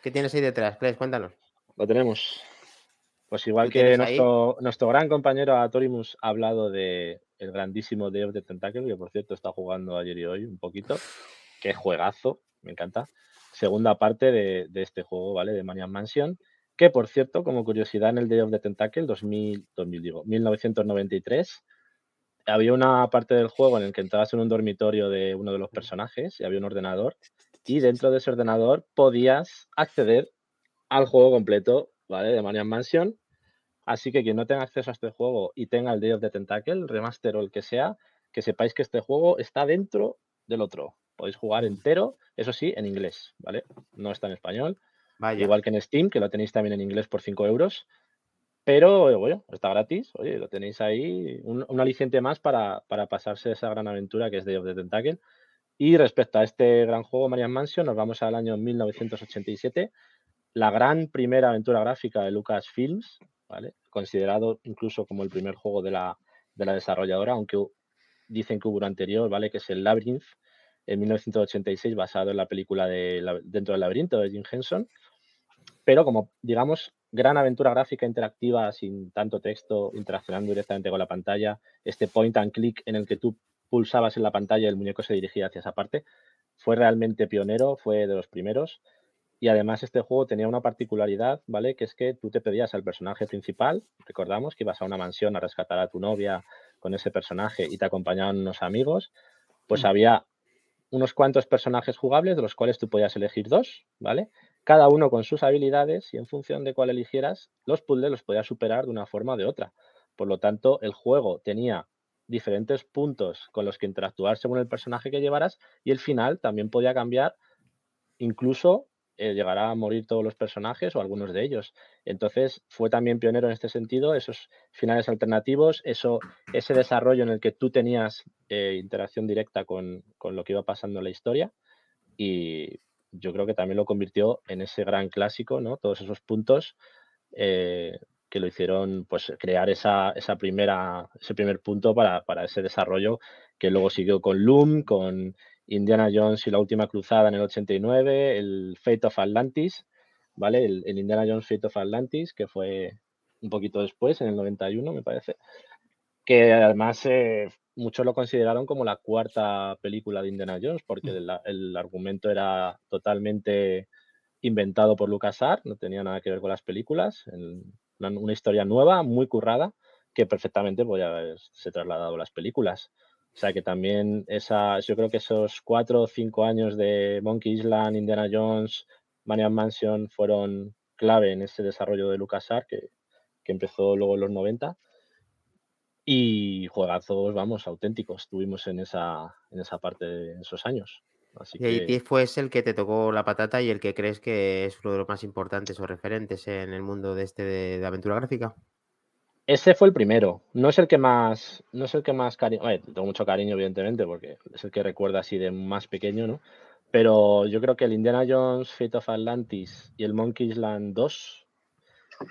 ¿Qué tienes ahí detrás? cuéntanos. Lo tenemos. Pues igual que nuestro, nuestro, gran compañero Atorimus ha hablado de el grandísimo Day of the Tentacle, que por cierto está jugando ayer y hoy un poquito. Qué juegazo, me encanta. Segunda parte de, de este juego, ¿vale? De Maniac Mansion que por cierto, como curiosidad, en el Day of the Tentacle 2000, 2000 digo, 1993, había una parte del juego en el que entrabas en un dormitorio de uno de los personajes y había un ordenador y dentro de ese ordenador podías acceder al juego completo, ¿vale? De Maniac Mansion. Así que quien no tenga acceso a este juego y tenga el Day of the Tentacle, remaster o el que sea, que sepáis que este juego está dentro del otro. Podéis jugar entero, eso sí, en inglés, ¿vale? No está en español. Igual que en Steam, que lo tenéis también en inglés por 5 euros. Pero bueno, está gratis. Oye, lo tenéis ahí. Un, aliciente más para, pasarse esa gran aventura que es Day of the Tentacle. Y respecto a este gran juego, Marian Mansion, nos vamos al año 1987. La gran primera aventura gráfica de Lucasfilms, ¿vale? considerado incluso como el primer juego de la, desarrolladora, aunque dicen que hubo un anterior, ¿vale? que es el Labyrinth, en 1986, basado en la película de Dentro del laberinto de Jim Henson pero como, digamos, gran aventura gráfica interactiva sin tanto texto, interaccionando directamente con la pantalla, este point and click en el que tú pulsabas en la pantalla y el muñeco se dirigía hacia esa parte, fue realmente pionero, fue de los primeros. Y además este juego tenía una particularidad, ¿vale? Que es que tú te pedías al personaje principal, recordamos que ibas a una mansión a rescatar a tu novia con ese personaje y te acompañaban unos amigos, pues mm. había unos cuantos personajes jugables de los cuales tú podías elegir dos, ¿vale? cada uno con sus habilidades y en función de cuál eligieras, los puzzles los podías superar de una forma o de otra. Por lo tanto, el juego tenía diferentes puntos con los que interactuar según el personaje que llevaras y el final también podía cambiar, incluso eh, llegará a morir todos los personajes o algunos de ellos. Entonces fue también pionero en este sentido, esos finales alternativos, eso, ese desarrollo en el que tú tenías eh, interacción directa con, con, lo que iba pasando en la historia y yo creo que también lo convirtió en ese gran clásico, ¿no? Todos esos puntos eh, que lo hicieron, pues, crear esa, esa primera, ese primer punto para, ese desarrollo que luego siguió con Loom, con Indiana Jones y la última cruzada en el 89, el Fate of Atlantis, ¿vale? El, el Indiana Jones Fate of Atlantis, que fue un poquito después, en el 91, me parece, que además eh, muchos lo consideraron como la cuarta película de Indiana Jones, porque mm. el, argumento era totalmente inventado por LucasArts, no tenía nada que ver con las películas, una, historia nueva, muy currada, que perfectamente podía haberse trasladado a las películas. O sea que también esa, yo creo que esos cuatro o cinco años de Monkey Island, Indiana Jones, Maniac Mansion fueron clave en ese desarrollo de LucasArts que, que empezó luego en los 90 y juegazos, vamos, auténticos tuvimos en esa, en esa parte de esos años. Así y ahí fue el que te tocó la patata y el que crees que es uno de los más importantes o referentes en el mundo de este de, aventura gráfica. Ese fue el primero. No es el que más, no es el que más cariño. tengo mucho cariño, evidentemente, porque es el que recuerda así de más pequeño, ¿no? Pero yo creo que el Indiana Jones, Fate of Atlantis y el Monkey Island 2,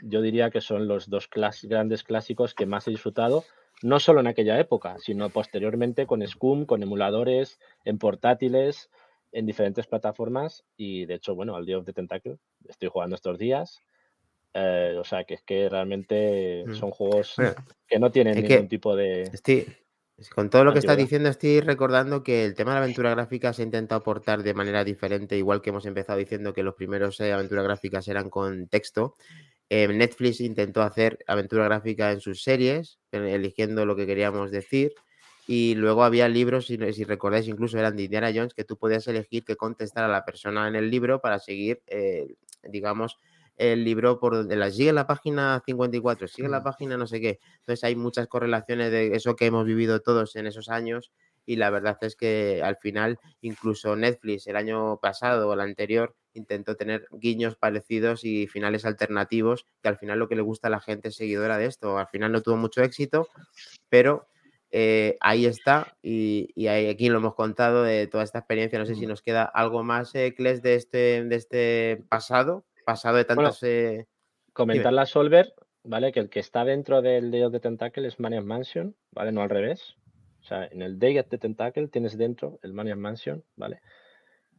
yo diría que son los dos grandes clásicos que más he disfrutado no solo en aquella época, sino posteriormente con Scum, con emuladores, en portátiles, en diferentes plataformas y de hecho, bueno, al Day of the Tentacle estoy jugando estos días Eh, o sea, que es que realmente Mm. son juegos Bueno, que no tienen ningún que tipo de... Estoy, con todo lo que estás diciendo, estoy recordando que el tema de la aventura gráfica se ha intentado aportar de manera diferente, igual que hemos empezado diciendo que los primeros eh, aventuras gráficas eran con texto. Eh, Netflix intentó hacer aventura gráfica en sus series, eh, eligiendo lo que queríamos decir. Y luego había libros, si, si recordáis, incluso eran de Indiana Jones, que tú podías elegir qué contestar a la persona en el libro para seguir, eh, digamos, el libro por donde la sigue la página 54, sigue la Mm. página no sé qué. Entonces hay muchas correlaciones de eso que hemos vivido todos en esos años y la verdad es que al final incluso Netflix el año pasado o el anterior intentó tener guiños parecidos y finales alternativos que al final lo que le gusta a la gente es seguidora de esto. Al final no tuvo mucho éxito, pero eh, ahí está y, y aquí lo hemos contado de toda esta experiencia. No sé si nos queda algo más, eh, Kles, de este, de este pasado, pasado de Bueno, tantas... eh, Comentarle a Solver, ¿vale? Que el que está dentro del Day of the Tentacle es Maniac Mansion, ¿vale? No al revés. O sea, en el Day of the Tentacle tienes dentro el Maniac Mansion, ¿vale?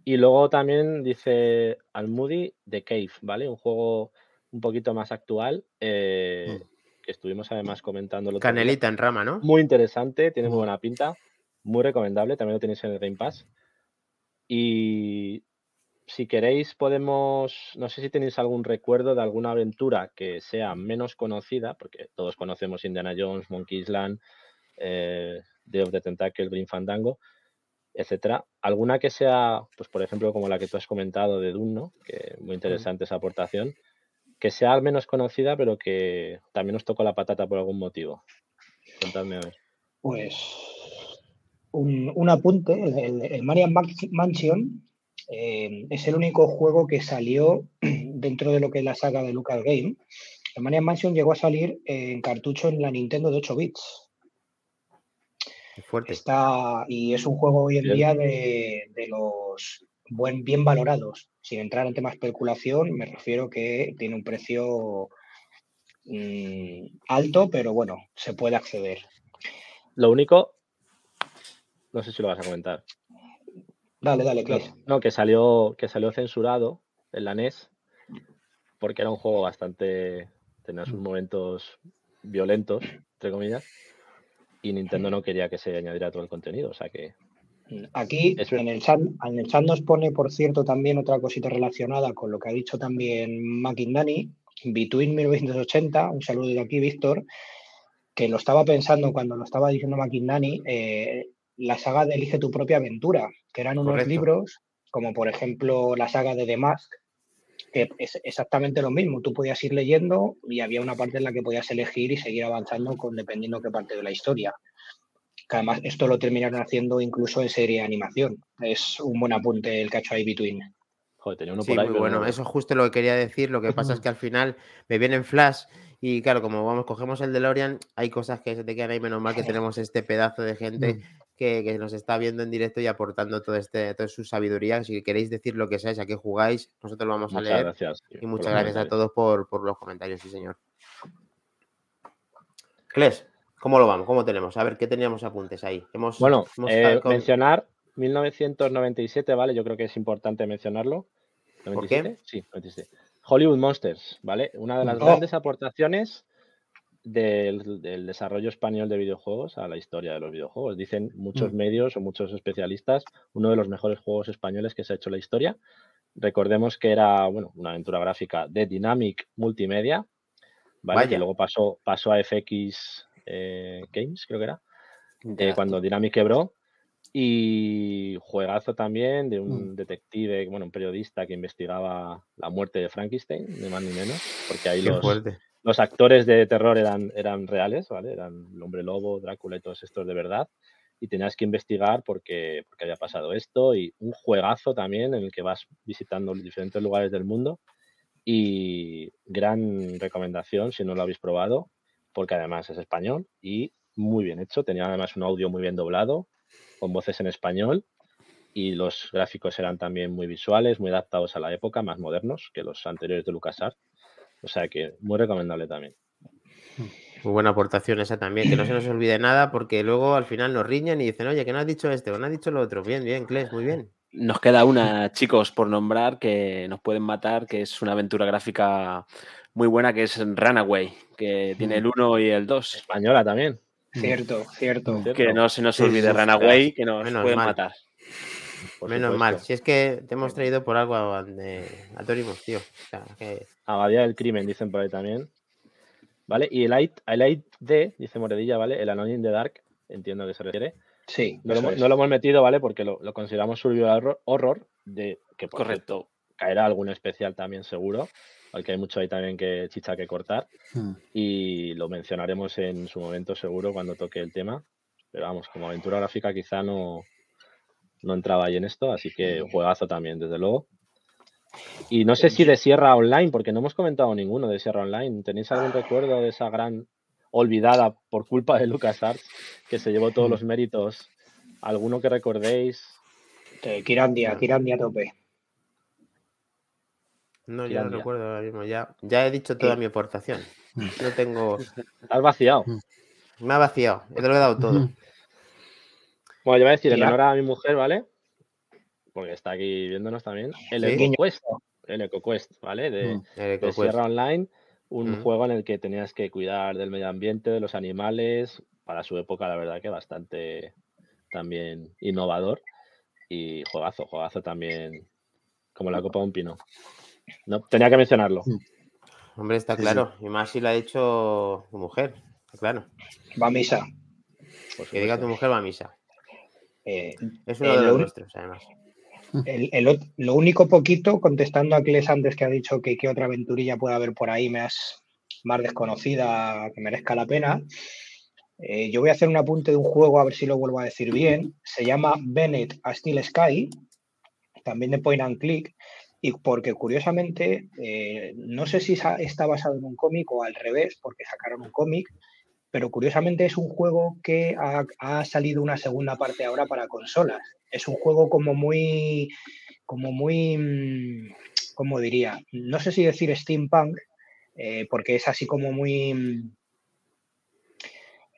Y luego también dice Almudi The Cave, ¿vale? Un juego un poquito más actual, eh, que estuvimos además día. Canelita en rama, ¿no? Muy interesante, tiene muy Mm. buena pinta, muy recomendable, también lo tenéis en el Game Pass. Y si queréis podemos, no sé si tenéis algún recuerdo de alguna aventura que sea menos conocida, porque todos conocemos Indiana Jones, Monkey Island, eh, Day of the Tentacle, Green Fandango, etcétera. Alguna que sea, pues por ejemplo, como la que tú has comentado de Dune, ¿no? Que muy interesante esa aportación, que sea menos conocida, pero que también os tocó la patata por algún motivo. Contadme a ver. Pues un, un apunte, el, el, Marian Mansion eh, es el único juego que salió dentro de lo que es la saga de Lucas Game. El Marian Mansion llegó a salir en cartucho en la Nintendo de 8 bits. Qué fuerte. Está, y es un juego hoy en Bien. día de, de los buen, bien valorados. Sin entrar en temas de especulación, me refiero que tiene un precio mm, alto, pero bueno, se puede acceder. Lo único, no sé si lo vas a comentar. Dale, dale, Cles. no, que salió, que salió censurado en la NES porque era un juego bastante. tenía sus momentos violentos, entre comillas, y Nintendo no quería que se añadiera todo el contenido. O sea que. Aquí Es ver- en el, chat, en el chat nos pone, por cierto, también otra cosita relacionada con lo que ha dicho también McIndani, Between 1980, un saludo de aquí, Víctor, que lo estaba pensando cuando lo estaba diciendo McIndani, eh, la saga de Elige tu propia aventura, que eran unos Correcto. libros, como por ejemplo la saga de The Mask, que es exactamente lo mismo. Tú podías ir leyendo y había una parte en la que podías elegir y seguir avanzando con dependiendo qué parte de la historia. Que además esto lo terminaron haciendo incluso en serie de animación. Es un buen apunte el que ha hecho ahí Between. Joder, tenía uno Sí, por ahí. muy bueno. no- Eso es justo lo que quería decir. Lo que pasa es que al final me viene en flash y claro, como vamos, cogemos el DeLorean, hay cosas que se te quedan ahí. Menos mal que tenemos este pedazo de gente Mm. Que, que nos está viendo en directo y aportando todo este, toda su sabiduría. Si queréis decir lo que seáis, a qué jugáis, nosotros lo vamos a leer. gracias. Y muchas gracias a todos por, por los comentarios, sí, señor. Cles, ¿cómo lo vamos? ¿Cómo tenemos? A ver, ¿qué teníamos apuntes ahí? Hemos, Bueno, hemos eh, con- mencionar 1997, ¿vale? Yo creo que es importante mencionarlo. ¿Por qué? ¿97? Sí, 97. Hollywood Monsters, ¿vale? Una de las Oh. grandes aportaciones del, del desarrollo español de videojuegos a la historia de los videojuegos. Dicen muchos Mm. medios o muchos especialistas, uno de los mejores juegos españoles que se ha hecho en la historia. Recordemos que era, bueno, una aventura gráfica de Dynamic Multimedia, ¿vale? Vaya. Que luego pasó, pasó a FX eh, Games, creo que era eh, cuando Dynamic quebró. Y juegazo también de Mm. un detective, bueno, un periodista que investigaba la muerte de Frankenstein, ni más ni menos, porque ahí Qué los, fuerte. Los actores de terror eran, eran reales, ¿vale? Eran el hombre lobo, Drácula y todos estos de verdad. Y tenías que investigar porque, porque había pasado esto. Y un juegazo también en el que vas visitando diferentes lugares del mundo. Y gran recomendación si no lo habéis probado, porque además es español y muy bien hecho. Tenía además un audio muy bien doblado, con voces en español. Y los gráficos eran también muy visuales, muy adaptados a la época, más modernos que los anteriores de LucasArts. O sea que muy recomendable también. Muy buena aportación esa también, que no se nos olvide nada, porque luego al final nos riñen y dicen, oye, que no has dicho este o no has dicho lo otro. Bien, bien, Cles, muy bien. Nos queda una, chicos, por nombrar, que nos pueden matar, que es una aventura gráfica muy buena, que es Runaway, que tiene el 1 y el 2. Española también. Cierto, cierto. Que no se nos olvide Runaway, que nos Menos pueden mal. matar. Por Menos supuesto. mal. Si es que te hemos traído por algo a, de- a Torimos, tío. O sea, que- del crimen, dicen por ahí también. ¿Vale? Y el Light, el Light D, dice Moredilla, ¿vale? El Annoying the Dark, entiendo a qué se refiere. Sí, No lo, hemos- es. no lo hemos metido, ¿vale? Porque lo, lo consideramos survival horror, horror, de que por Correcto. cierto, caerá algún especial también seguro, porque hay mucho ahí también que chicha que cortar. Hmm. Y lo mencionaremos en su momento seguro cuando toque el tema. Pero vamos, como aventura gráfica quizá no, no entraba ahí en esto, así que juegazo también, desde luego. Y no sé si de Sierra Online, porque no hemos comentado ninguno de Sierra Online. ¿Tenéis algún recuerdo de esa gran olvidada por culpa de LucasArts que se llevó todos los méritos? ¿Alguno que recordéis? Eh, Kirandia, Kirandia tope. no, Tirandia. no recuerdo ahora mismo. Ya, ya he dicho toda Sí. mi aportación. No tengo. ¿Has vaciado? Me ha vaciado. Te lo he dado todo. Bueno, yo voy a decir en honor a mi mujer, ¿vale? Porque está aquí viéndonos también. El Sí. EcoQuest. El EcoQuest, ¿vale? De, Mm. De. Sierra Online. Un Mm. juego en el que tenías que cuidar del medio ambiente, de los animales. Para su época, la verdad que bastante también innovador. Y juegazo, juegazo también. Como la copa de un pino. No, tenía que mencionarlo. Hombre, está Sí, claro. Y más si lo ha dicho tu mujer. Está Claro. Va a misa. por Que diga tu mujer va a misa. Eh, Es uno Eh, de lo los nuestros, además. el- el ot- lo único poquito, contestando a Cles antes que ha dicho que qué otra aventurilla puede haber por ahí más, más desconocida que merezca la pena. eh, yo voy a hacer un apunte de un juego, a ver si lo vuelvo a decir bien. Se llama Bennett a Steel Sky, también de Point and Click. Y porque curiosamente, eh, no sé si está basado en un cómic o al revés, porque sacaron un cómic, pero curiosamente es un juego que ha, ha salido una segunda parte ahora para consolas. Es un juego como muy, como muy, mm, ¿cómo diría? No sé si decir steampunk, eh, porque es así como muy mm,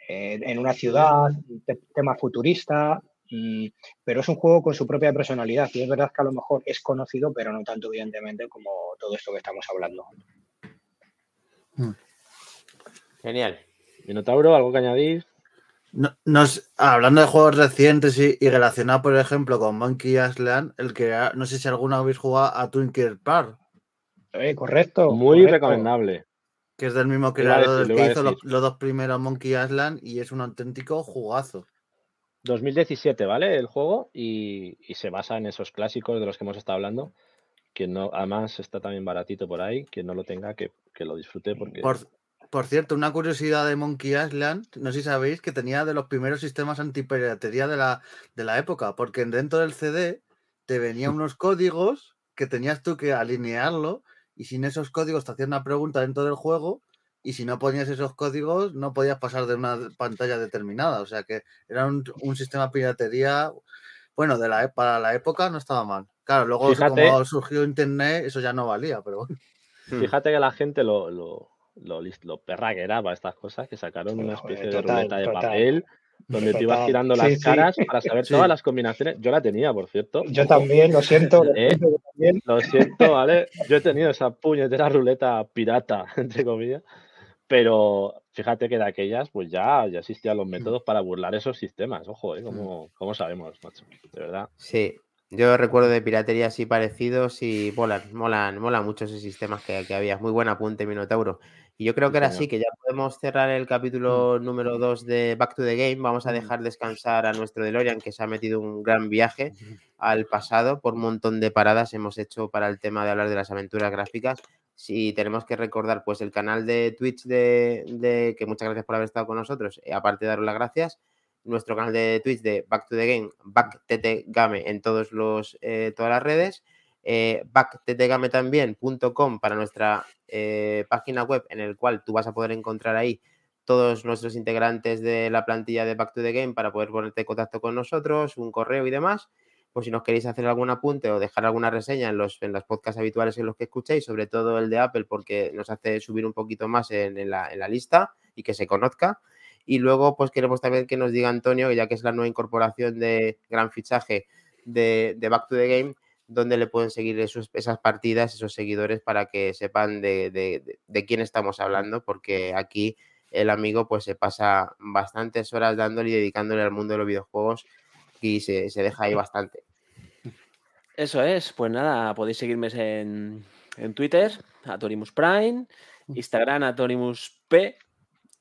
eh, en una ciudad, te- tema futurista, mm, pero es un juego con su propia personalidad y es verdad que a lo mejor es conocido, pero no tanto evidentemente como todo esto que estamos hablando. Genial. Minotauro, ¿algo que añadir? No, no sé, hablando de juegos recientes y, y relacionado, por ejemplo, con Monkey Island, el que no sé si alguna habéis jugado a Twinkle Park, Eh, correcto. Muy correcto. recomendable. que es del mismo creador que hizo los, dos primeros Monkey Island y es un auténtico jugazo. 2017, ¿vale? El juego y, y se basa en esos clásicos de los que hemos estado hablando. Que no, además está también baratito por ahí. Quien no lo tenga, que, que lo disfrute porque Por, por cierto, una curiosidad de Monkey Island, no sé si sabéis que tenía de los primeros sistemas antipiratería de la, de la época, porque dentro del CD te venían unos códigos que tenías tú que alinearlo y sin esos códigos te hacían una pregunta dentro del juego y si no ponías esos códigos no podías pasar de una pantalla determinada. O sea que era un, un sistema piratería, bueno, de la, e- para la época no estaba mal. Claro, luego Fíjate- como surgió Internet eso ya no valía, pero bueno. Fíjate que la gente lo, lo, lo, lo perra que era para estas cosas, que sacaron una Joder, especie total, de ruleta de total. papel donde te ibas girando Sí, las sí. caras para saber Sí. todas las combinaciones. Yo la tenía, por cierto. Yo también, lo siento. lo ¿Eh? siento, yo también. Lo siento, ¿vale? Yo he tenido esa puñetera ruleta pirata, entre comillas. Pero fíjate que de aquellas, pues ya, ya existían los métodos para burlar esos sistemas. Ojo, ¿eh? ¿Cómo, cómo sabemos, macho? De verdad. Sí, yo recuerdo de piratería así parecidos y molan, molan, molan mucho esos sistemas que, que había. Muy buen apunte, Minotauro. Y yo creo que ahora sí, que ya podemos cerrar el capítulo número 2 de Back to the Game. Vamos a Mm. dejar descansar a nuestro DeLorean, que se ha metido un gran viaje al pasado por un montón de paradas hemos hecho para el tema de hablar de las aventuras gráficas. Si tenemos que recordar, pues el canal de Twitch de, de- que muchas gracias por haber estado con nosotros, eh, aparte de daros las gracias, nuestro canal de Twitch de Back to the Game, BackTTGame en todos los, eh, todas las redes, eh, BackTTGame también.com para nuestra eh, página web en el cual tú vas a poder encontrar ahí todos nuestros integrantes de la plantilla de Back to the Game para poder ponerte en contacto con nosotros, un correo y demás. Pues si nos queréis hacer algún apunte o dejar alguna reseña en los, en los podcasts habituales en los que escuchéis, sobre todo el de Apple, porque nos hace subir un poquito más en, en la, en la lista y que se conozca. Y luego, pues queremos también que nos diga Antonio, ya que es la nueva incorporación de gran fichaje de, de Back to the Game, donde le pueden seguir esos- esas partidas, esos seguidores, para que sepan de, de- de- quién estamos hablando, porque aquí el amigo pues se pasa bastantes horas dándole y dedicándole al mundo de los videojuegos y se, se deja ahí bastante. Eso es, pues nada, podéis seguirme en, en Twitter, Atorimus Prime, Instagram, Atorimus P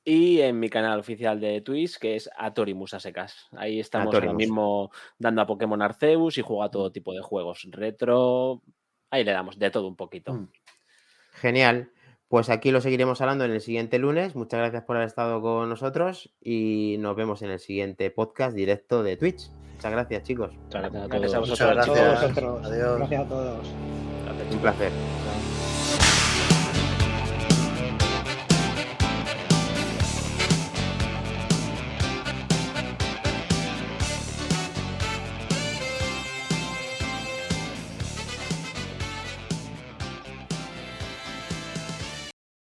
y en mi canal oficial de Twitch, que es Atorimus a secas. Ahí estamos ahora Atorimus. mismo dando a Pokémon Arceus y juego a todo tipo de juegos retro. Ahí le damos de todo un poquito. Mm. Genial. Pues aquí lo seguiremos hablando en el siguiente lunes. Muchas gracias por haber estado con nosotros y nos vemos en el siguiente podcast directo de Twitch. Muchas gracias, chicos. Muchas gracias a Gracias a todos. vosotros, Muchas chicos. gracias. Todos vosotros. Adiós. Gracias a todos. Un placer.